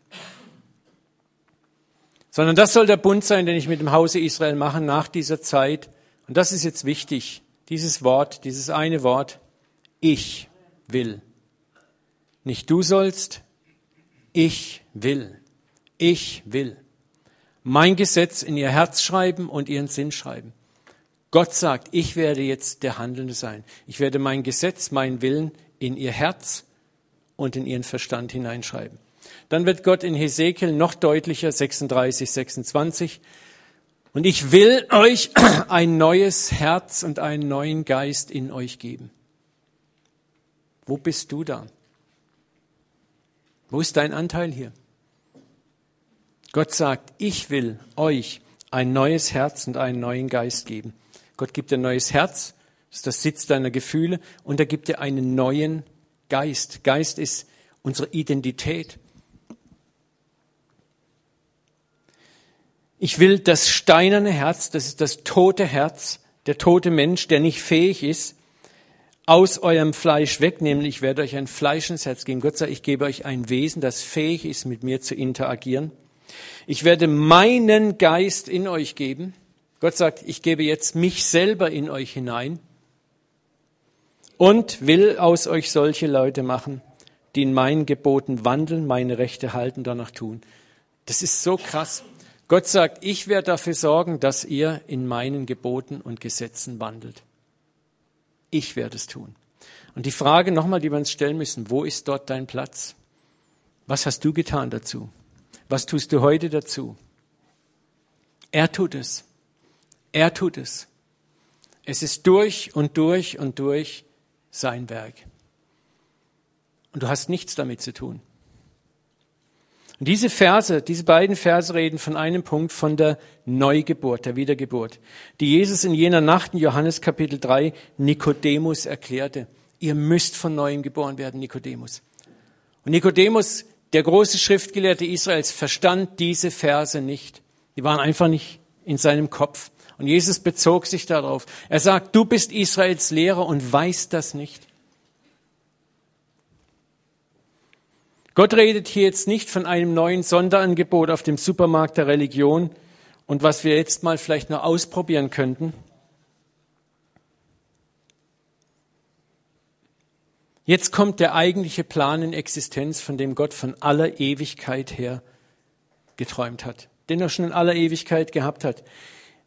Sondern das soll der Bund sein, den ich mit dem Hause Israel mache nach dieser Zeit. Und das ist jetzt wichtig, dieses Wort, dieses eine Wort, ich will. Nicht du sollst, ich will. Ich will. Mein Gesetz in ihr Herz schreiben und ihren Sinn schreiben. Gott sagt, ich werde jetzt der Handelnde sein. Ich werde mein Gesetz, meinen Willen in ihr Herz und in ihren Verstand hineinschreiben. Dann wird Gott in Hesekiel noch deutlicher, 36, 26. Und ich will euch ein neues Herz und einen neuen Geist in euch geben. Wo bist du da? Wo ist dein Anteil hier? Gott sagt, ich will euch ein neues Herz und einen neuen Geist geben. Gott gibt dir ein neues Herz, das ist das Sitz deiner Gefühle, und er gibt dir einen neuen Geist. Geist ist unsere Identität. Ich will das steinerne Herz, das ist das tote Herz, der tote Mensch, der nicht fähig ist, aus eurem Fleisch wegnehmen. Ich werde euch ein Fleisch ins Herz geben. Gott sei, ich gebe euch ein Wesen, das fähig ist, mit mir zu interagieren. Ich werde meinen Geist in euch geben. Gott sagt, ich gebe jetzt mich selber in euch hinein und will aus euch solche Leute machen, die in meinen Geboten wandeln, meine Rechte halten, danach tun. Das ist so krass. Gott sagt, ich werde dafür sorgen, dass ihr in meinen Geboten und Gesetzen wandelt. Ich werde es tun. Und die Frage nochmal, die wir uns stellen müssen, wo ist dort dein Platz? Was hast du getan dazu? Was tust du heute dazu? Er tut es. Er tut es. Es ist durch und durch und durch sein Werk. Und du hast nichts damit zu tun. Und diese Verse, diese beiden Verse reden von einem Punkt, von der Neugeburt, der Wiedergeburt, die Jesus in jener Nacht in Johannes Kapitel 3 Nikodemus erklärte. Ihr müsst von neuem geboren werden, Nikodemus. Und Nikodemus, der große Schriftgelehrte Israels, verstand diese Verse nicht. Die waren einfach nicht in seinem Kopf. Und Jesus bezog sich darauf. Er sagt, du bist Israels Lehrer und weißt das nicht. Gott redet hier jetzt nicht von einem neuen Sonderangebot auf dem Supermarkt der Religion und was wir jetzt mal vielleicht noch ausprobieren könnten. Jetzt kommt der eigentliche Plan in Existenz, von dem Gott von aller Ewigkeit her geträumt hat, den er schon in aller Ewigkeit gehabt hat.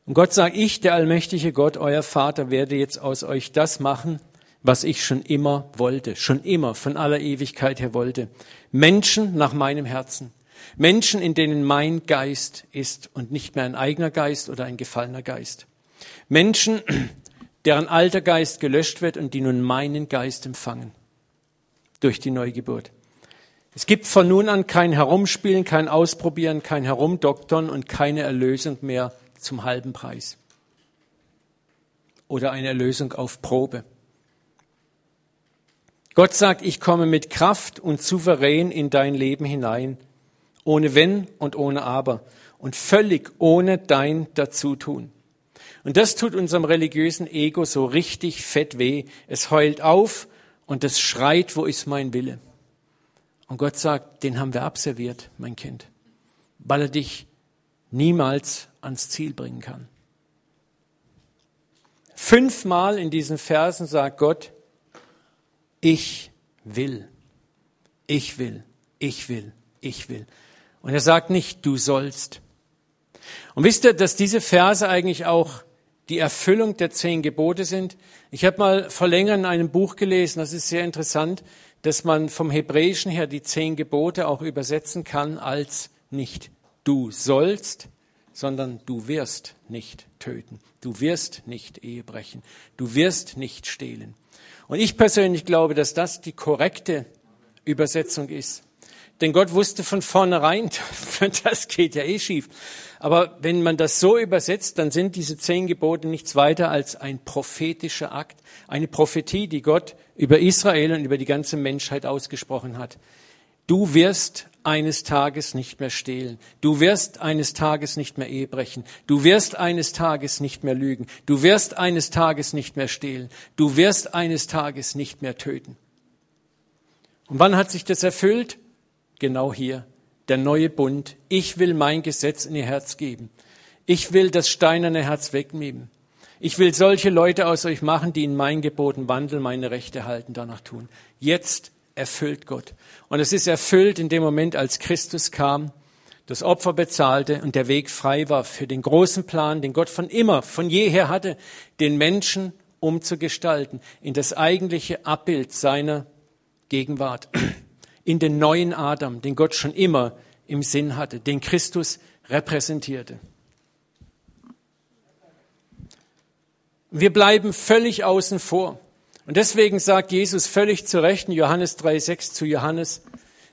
Und Gott sagt, ich, der allmächtige Gott, euer Vater, werde jetzt aus euch das machen, was ich schon immer wollte, schon immer von aller Ewigkeit her wollte. Menschen nach meinem Herzen. Menschen, in denen mein Geist ist und nicht mehr ein eigener Geist oder ein gefallener Geist. Menschen, deren alter Geist gelöscht wird und die nun meinen Geist empfangen durch die Neugeburt. Es gibt von nun an kein Herumspielen, kein Ausprobieren, kein Herumdoktern und keine Erlösung mehr zum halben Preis. Oder eine Erlösung auf Probe. Gott sagt, ich komme mit Kraft und souverän in dein Leben hinein, ohne Wenn und ohne Aber und völlig ohne dein Dazutun. Und das tut unserem religiösen Ego so richtig fett weh. Es heult auf und es schreit, wo ist mein Wille? Und Gott sagt, den haben wir abserviert, mein Kind, weil er dich niemals ans Ziel bringen kann. Fünfmal in diesen Versen sagt Gott, ich will, ich will, ich will, ich will. Und er sagt nicht, du sollst. Und wisst ihr, dass diese Verse eigentlich auch die Erfüllung der zehn Gebote sind. Ich habe mal vor länger in einem Buch gelesen, das ist sehr interessant, dass man vom Hebräischen her die zehn Gebote auch übersetzen kann als nicht du sollst, sondern du wirst nicht töten, du wirst nicht Ehe brechen, du wirst nicht stehlen. Und ich persönlich glaube, dass das die korrekte Übersetzung ist. Denn Gott wusste von vornherein, das geht ja eh schief. Aber wenn man das so übersetzt, dann sind diese zehn Gebote nichts weiter als ein prophetischer Akt, eine Prophetie, die Gott über Israel und über die ganze Menschheit ausgesprochen hat. Du wirst eines Tages nicht mehr stehlen. Du wirst eines Tages nicht mehr Ehe brechen. Du wirst eines Tages nicht mehr lügen. Du wirst eines Tages nicht mehr stehlen. Du wirst eines Tages nicht mehr töten. Und wann hat sich das erfüllt? Genau hier der neue Bund. Ich will mein Gesetz in ihr Herz geben. Ich will das steinerne Herz wegnehmen. Ich will solche Leute aus euch machen, die in meinen Geboten wandeln, meine Rechte halten, danach tun. Jetzt erfüllt Gott. Und es ist erfüllt in dem Moment, als Christus kam, das Opfer bezahlte und der Weg frei war für den großen Plan, den Gott von immer, von jeher hatte, den Menschen umzugestalten in das eigentliche Abbild seiner Gegenwart in den neuen Adam, den Gott schon immer im Sinn hatte, den Christus repräsentierte. Wir bleiben völlig außen vor. Und deswegen sagt Jesus völlig zu Recht in Johannes 3,6 zu Johannes,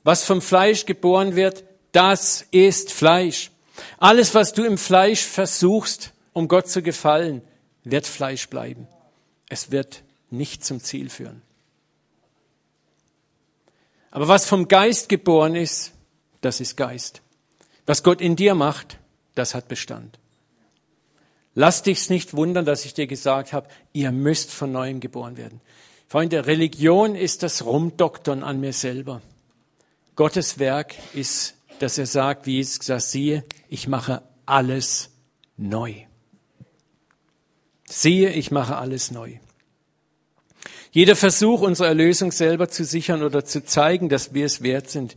was vom Fleisch geboren wird, das ist Fleisch. Alles, was du im Fleisch versuchst, um Gott zu gefallen, wird Fleisch bleiben. Es wird nicht zum Ziel führen. Aber was vom Geist geboren ist, das ist Geist. Was Gott in dir macht, das hat Bestand. Lass dich's nicht wundern, dass ich dir gesagt habe, ihr müsst von neuem geboren werden. Freunde, Religion ist das Rumdoktern an mir selber. Gottes Werk ist, dass er sagt, wie es gesagt, siehe, ich mache alles neu. Siehe, ich mache alles neu. Jeder Versuch, unsere Erlösung selber zu sichern oder zu zeigen, dass wir es wert sind,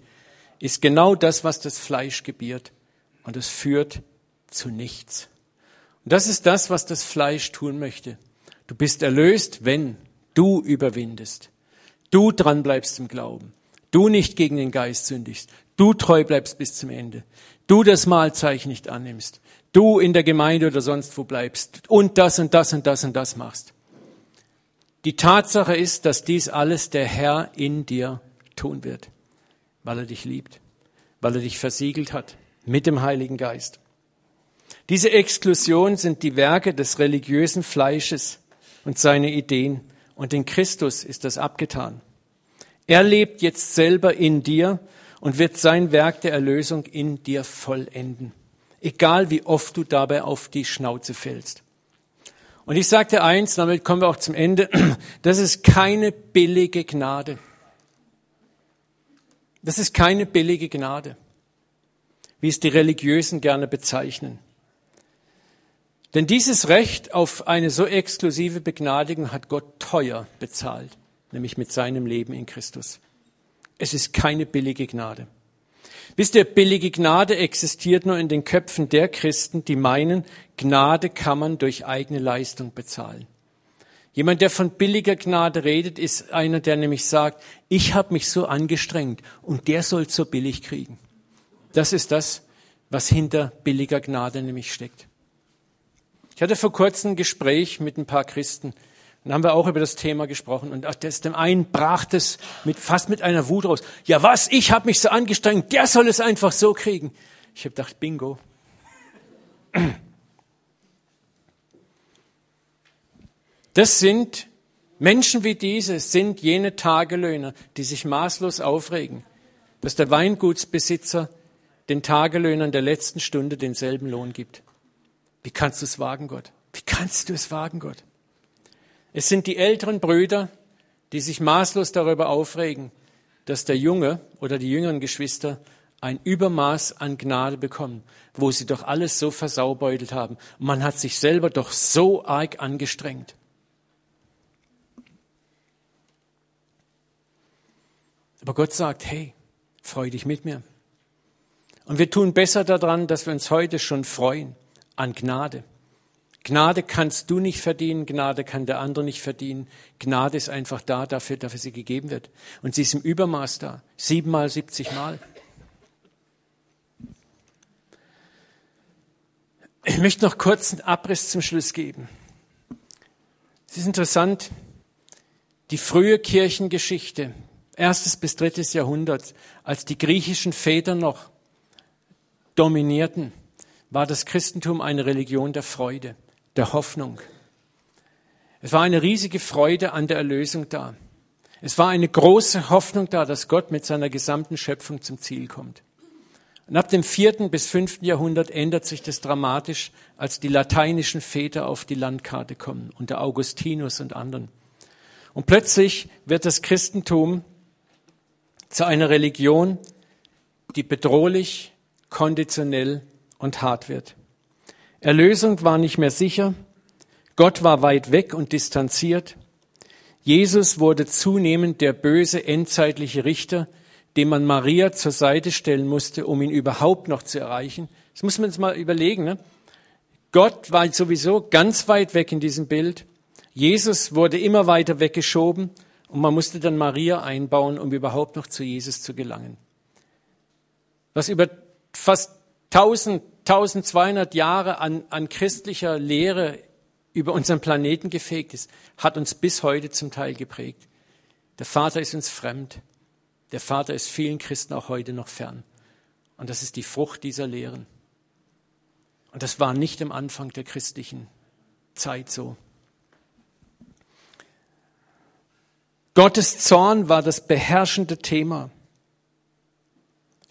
ist genau das, was das Fleisch gebiert. Und es führt zu nichts. Und das ist das, was das Fleisch tun möchte. Du bist erlöst, wenn du überwindest. Du dran bleibst im Glauben. Du nicht gegen den Geist sündigst. Du treu bleibst bis zum Ende. Du das Mahlzeichen nicht annimmst. Du in der Gemeinde oder sonst wo bleibst und das und das und das und das machst. Die Tatsache ist, dass dies alles der Herr in dir tun wird, weil er dich liebt, weil er dich versiegelt hat mit dem Heiligen Geist. Diese Exklusion sind die Werke des religiösen Fleisches und seine Ideen. Und in Christus ist das abgetan. Er lebt jetzt selber in dir und wird sein Werk der Erlösung in dir vollenden. Egal wie oft du dabei auf die Schnauze fällst. Und ich sagte eins, damit kommen wir auch zum Ende, das ist keine billige Gnade. Das ist keine billige Gnade, wie es die Religiösen gerne bezeichnen. Denn dieses Recht auf eine so exklusive Begnadigung hat Gott teuer bezahlt. nämlich mit seinem Leben in Christus. Es ist keine billige Gnade. Wisst ihr, billige Gnade existiert nur in den Köpfen der Christen, die meinen, Gnade kann man durch eigene Leistung bezahlen. Jemand, der von billiger Gnade redet, ist einer, der nämlich sagt, ich habe mich so angestrengt und der soll so billig kriegen. Das ist das, was hinter billiger Gnade nämlich steckt. Ich hatte vor kurzem ein Gespräch mit ein paar Christen. Dann haben wir auch über das Thema gesprochen. Und das, dem einen brach das mit, fast mit einer Wut raus. Ja was, ich habe mich so angestrengt, der soll es einfach so kriegen. Ich habe gedacht, bingo. Das sind Menschen wie diese, sind jene Tagelöhner, die sich maßlos aufregen, dass der Weingutsbesitzer den Tagelöhnern der letzten Stunde denselben Lohn gibt. Wie kannst du es wagen, Gott? Wie kannst du es wagen, Gott? Es sind die älteren Brüder, die sich maßlos darüber aufregen, dass der Junge oder die jüngeren Geschwister ein Übermaß an Gnade bekommen, wo sie doch alles so versaubeutelt haben. Man hat sich selber doch so arg angestrengt. Aber Gott sagt, hey, freu dich mit mir. Und wir tun besser daran, dass wir uns heute schon freuen an Gnade. Gnade kannst du nicht verdienen, Gnade kann der andere nicht verdienen. Gnade ist einfach da, dafür, dafür sie gegeben wird. Und sie ist im Übermaß da. Siebenmal, siebzigmal. Ich möchte noch kurz einen Abriss zum Schluss geben. Es ist interessant, die frühe Kirchengeschichte, erstes bis drittes Jahrhundert, als die griechischen Väter noch dominierten, war das Christentum eine Religion der Freude, der Hoffnung. Es war eine riesige Freude an der Erlösung da. Es war eine große Hoffnung da, dass Gott mit seiner gesamten Schöpfung zum Ziel kommt. Und ab dem vierten bis fünften Jahrhundert ändert sich das dramatisch, als die lateinischen Väter auf die Landkarte kommen, unter Augustinus und anderen. Und plötzlich wird das Christentum zu einer Religion, die bedrohlich, konditionell und hart wird. Erlösung war nicht mehr sicher, Gott war weit weg und distanziert, Jesus wurde zunehmend der böse endzeitliche Richter, dem man Maria zur Seite stellen musste, um ihn überhaupt noch zu erreichen. Das muss man jetzt mal überlegen. Ne? Gott war sowieso ganz weit weg in diesem Bild. Jesus wurde immer weiter weggeschoben und man musste dann Maria einbauen, um überhaupt noch zu Jesus zu gelangen. Was über fast 1000, 1200 Jahre an, an christlicher Lehre über unseren Planeten gefegt ist, hat uns bis heute zum Teil geprägt. Der Vater ist uns fremd. Der Vater ist vielen Christen auch heute noch fern. Und das ist die Frucht dieser Lehren. Und das war nicht am Anfang der christlichen Zeit so. Gottes Zorn war das beherrschende Thema.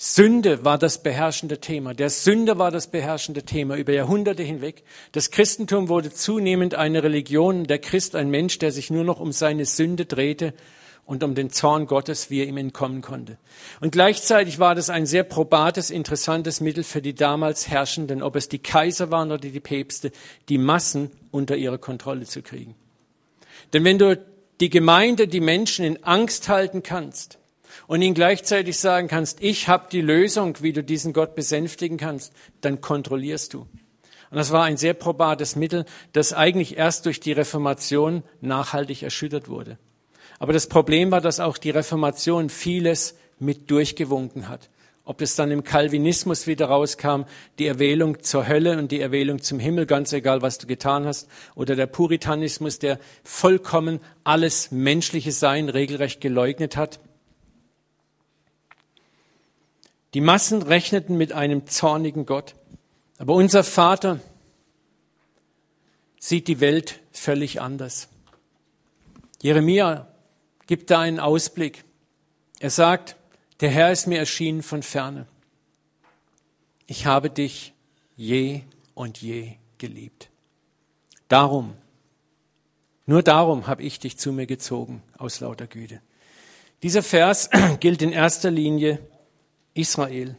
Sünde war das beherrschende Thema. Der Sünder war das beherrschende Thema über Jahrhunderte hinweg. Das Christentum wurde zunehmend eine Religion, der Christ ein Mensch, der sich nur noch um seine Sünde drehte und um den Zorn Gottes, wie er ihm entkommen konnte. Und gleichzeitig war das ein sehr probates, interessantes Mittel für die damals Herrschenden, ob es die Kaiser waren oder die Päpste, die Massen unter ihre Kontrolle zu kriegen. Denn wenn du die Gemeinde, die Menschen in Angst halten kannst und ihnen gleichzeitig sagen kannst, ich habe die Lösung, wie du diesen Gott besänftigen kannst, dann kontrollierst du. Und das war ein sehr probates Mittel, das eigentlich erst durch die Reformation nachhaltig erschüttert wurde. Aber das Problem war, dass auch die Reformation vieles mit durchgewunken hat ob es dann im Calvinismus wieder rauskam, die Erwählung zur Hölle und die Erwählung zum Himmel, ganz egal, was du getan hast, oder der Puritanismus, der vollkommen alles menschliche Sein regelrecht geleugnet hat. Die Massen rechneten mit einem zornigen Gott, aber unser Vater sieht die Welt völlig anders. Jeremia gibt da einen Ausblick. Er sagt, der Herr ist mir erschienen von ferne. Ich habe dich je und je geliebt. Darum, nur darum habe ich dich zu mir gezogen aus lauter Güte. Dieser Vers gilt in erster Linie Israel.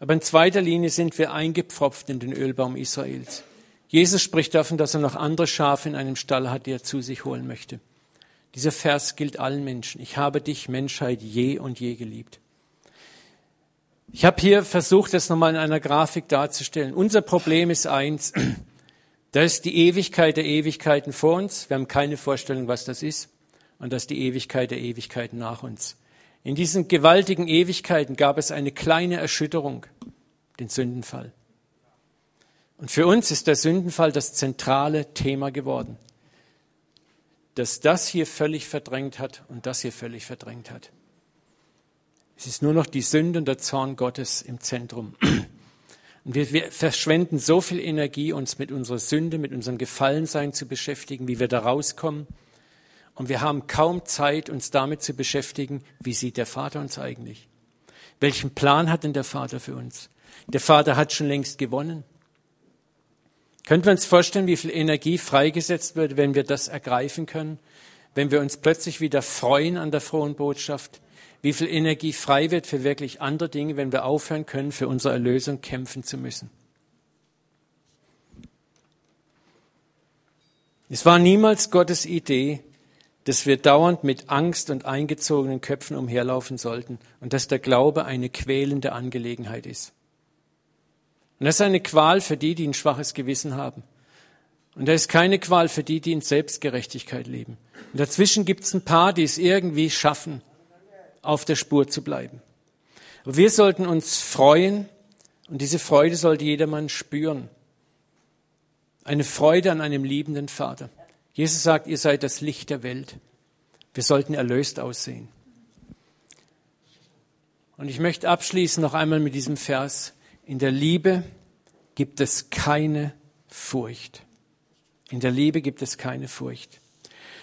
Aber in zweiter Linie sind wir eingepfropft in den Ölbaum Israels. Jesus spricht davon, dass er noch andere Schafe in einem Stall hat, die er zu sich holen möchte. Dieser Vers gilt allen Menschen. Ich habe dich, Menschheit, je und je geliebt. Ich habe hier versucht, das nochmal in einer Grafik darzustellen. Unser Problem ist eins, da ist die Ewigkeit der Ewigkeiten vor uns. Wir haben keine Vorstellung, was das ist. Und das ist die Ewigkeit der Ewigkeiten nach uns. In diesen gewaltigen Ewigkeiten gab es eine kleine Erschütterung, den Sündenfall. Und für uns ist der Sündenfall das zentrale Thema geworden, dass das hier völlig verdrängt hat und das hier völlig verdrängt hat. Es ist nur noch die Sünde und der Zorn Gottes im Zentrum. Und wir, wir verschwenden so viel Energie, uns mit unserer Sünde, mit unserem Gefallensein zu beschäftigen, wie wir da rauskommen. Und wir haben kaum Zeit, uns damit zu beschäftigen, wie sieht der Vater uns eigentlich? Welchen Plan hat denn der Vater für uns? Der Vater hat schon längst gewonnen. Können wir uns vorstellen, wie viel Energie freigesetzt wird, wenn wir das ergreifen können? Wenn wir uns plötzlich wieder freuen an der frohen Botschaft? wie viel Energie frei wird für wirklich andere Dinge, wenn wir aufhören können, für unsere Erlösung kämpfen zu müssen. Es war niemals Gottes Idee, dass wir dauernd mit Angst und eingezogenen Köpfen umherlaufen sollten und dass der Glaube eine quälende Angelegenheit ist. Und das ist eine Qual für die, die ein schwaches Gewissen haben. Und das ist keine Qual für die, die in Selbstgerechtigkeit leben. Und dazwischen gibt es ein paar, die es irgendwie schaffen, auf der Spur zu bleiben. Aber wir sollten uns freuen und diese Freude sollte jedermann spüren. Eine Freude an einem liebenden Vater. Jesus sagt, ihr seid das Licht der Welt. Wir sollten erlöst aussehen. Und ich möchte abschließen noch einmal mit diesem Vers. In der Liebe gibt es keine Furcht. In der Liebe gibt es keine Furcht.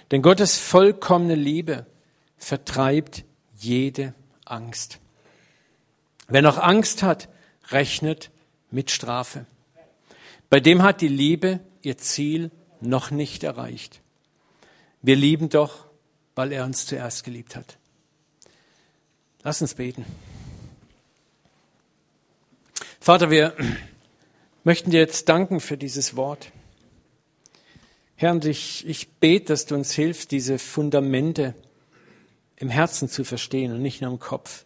Denn Gottes vollkommene Liebe vertreibt jede Angst. Wer noch Angst hat, rechnet mit Strafe. Bei dem hat die Liebe ihr Ziel noch nicht erreicht. Wir lieben doch, weil er uns zuerst geliebt hat. Lass uns beten. Vater, wir möchten dir jetzt danken für dieses Wort. Herr, und ich, ich bete, dass du uns hilfst, diese Fundamente im Herzen zu verstehen und nicht nur im Kopf.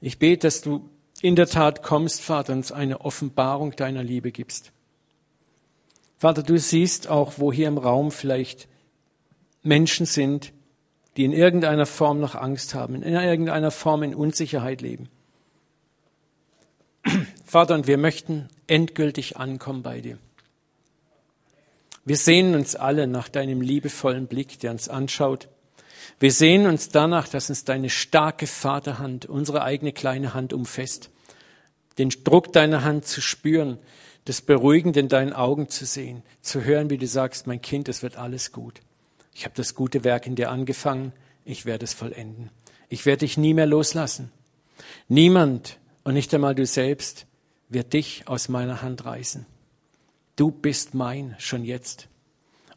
Ich bete, dass du in der Tat kommst, Vater, uns eine Offenbarung deiner Liebe gibst. Vater, du siehst auch, wo hier im Raum vielleicht Menschen sind, die in irgendeiner Form noch Angst haben, in irgendeiner Form in Unsicherheit leben. Vater, und wir möchten endgültig ankommen bei dir. Wir sehnen uns alle nach deinem liebevollen Blick, der uns anschaut wir sehen uns danach, dass uns deine starke Vaterhand, unsere eigene kleine Hand umfasst, den Druck deiner Hand zu spüren, das Beruhigende in deinen Augen zu sehen, zu hören, wie du sagst, mein Kind, es wird alles gut. Ich habe das gute Werk in dir angefangen, ich werde es vollenden. Ich werde dich nie mehr loslassen. Niemand und nicht einmal du selbst wird dich aus meiner Hand reißen. Du bist mein schon jetzt.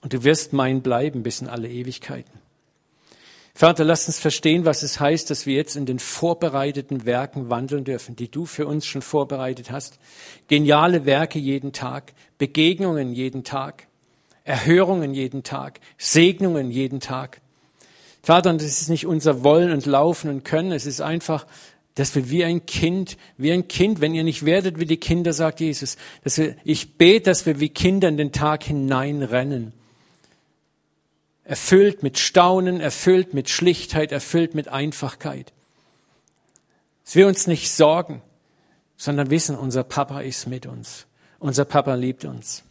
Und du wirst mein bleiben bis in alle Ewigkeiten. Vater, lass uns verstehen, was es heißt, dass wir jetzt in den vorbereiteten Werken wandeln dürfen, die du für uns schon vorbereitet hast. Geniale Werke jeden Tag, Begegnungen jeden Tag, Erhörungen jeden Tag, Segnungen jeden Tag. Vater, und das ist nicht unser Wollen und Laufen und Können, es ist einfach, dass wir wie ein Kind, wie ein Kind, wenn ihr nicht werdet wie die Kinder, sagt Jesus, dass wir, ich bete, dass wir wie Kinder in den Tag hineinrennen erfüllt mit Staunen, erfüllt mit Schlichtheit, erfüllt mit Einfachkeit. Dass wir uns nicht sorgen, sondern wissen, unser Papa ist mit uns. Unser Papa liebt uns.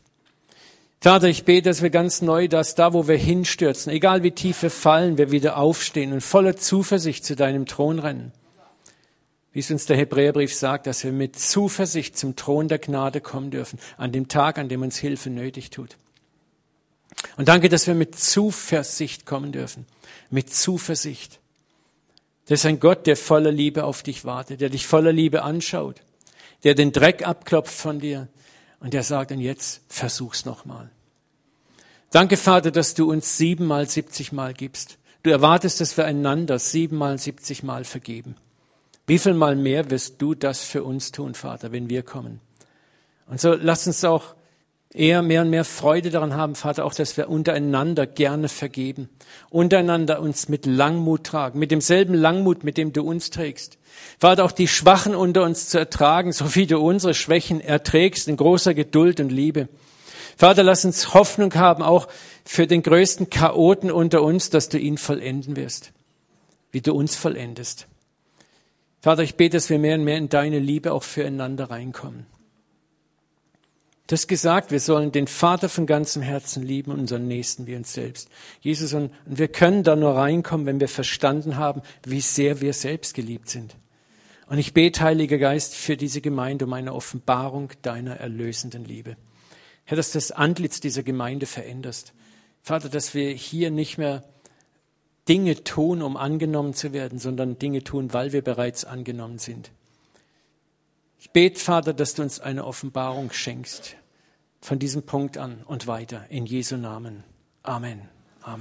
Vater, ich bete, dass wir ganz neu dass da, wo wir hinstürzen, egal wie tief wir fallen, wir wieder aufstehen und voller Zuversicht zu deinem Thron rennen. Wie es uns der Hebräerbrief sagt, dass wir mit Zuversicht zum Thron der Gnade kommen dürfen, an dem Tag, an dem uns Hilfe nötig tut. Und danke, dass wir mit Zuversicht kommen dürfen. Mit Zuversicht. Das ist ein Gott, der voller Liebe auf dich wartet, der dich voller Liebe anschaut, der den Dreck abklopft von dir und der sagt, und jetzt versuch's nochmal. Danke, Vater, dass du uns siebenmal, siebzigmal gibst. Du erwartest, dass wir einander siebenmal, siebzigmal vergeben. Wie viel mal mehr wirst du das für uns tun, Vater, wenn wir kommen? Und so lass uns auch eher mehr und mehr Freude daran haben, Vater, auch, dass wir untereinander gerne vergeben, untereinander uns mit Langmut tragen, mit demselben Langmut, mit dem du uns trägst. Vater, auch die Schwachen unter uns zu ertragen, so wie du unsere Schwächen erträgst, in großer Geduld und Liebe. Vater, lass uns Hoffnung haben, auch für den größten Chaoten unter uns, dass du ihn vollenden wirst, wie du uns vollendest. Vater, ich bete, dass wir mehr und mehr in deine Liebe auch füreinander reinkommen. Du hast gesagt, wir sollen den Vater von ganzem Herzen lieben unseren Nächsten wie uns selbst. Jesus, und wir können da nur reinkommen, wenn wir verstanden haben, wie sehr wir selbst geliebt sind. Und ich bete, Heiliger Geist, für diese Gemeinde um eine Offenbarung deiner erlösenden Liebe. Herr, dass das Antlitz dieser Gemeinde veränderst. Vater, dass wir hier nicht mehr Dinge tun, um angenommen zu werden, sondern Dinge tun, weil wir bereits angenommen sind. Ich bete, Vater, dass du uns eine Offenbarung schenkst von diesem Punkt an und weiter. In Jesu Namen. Amen.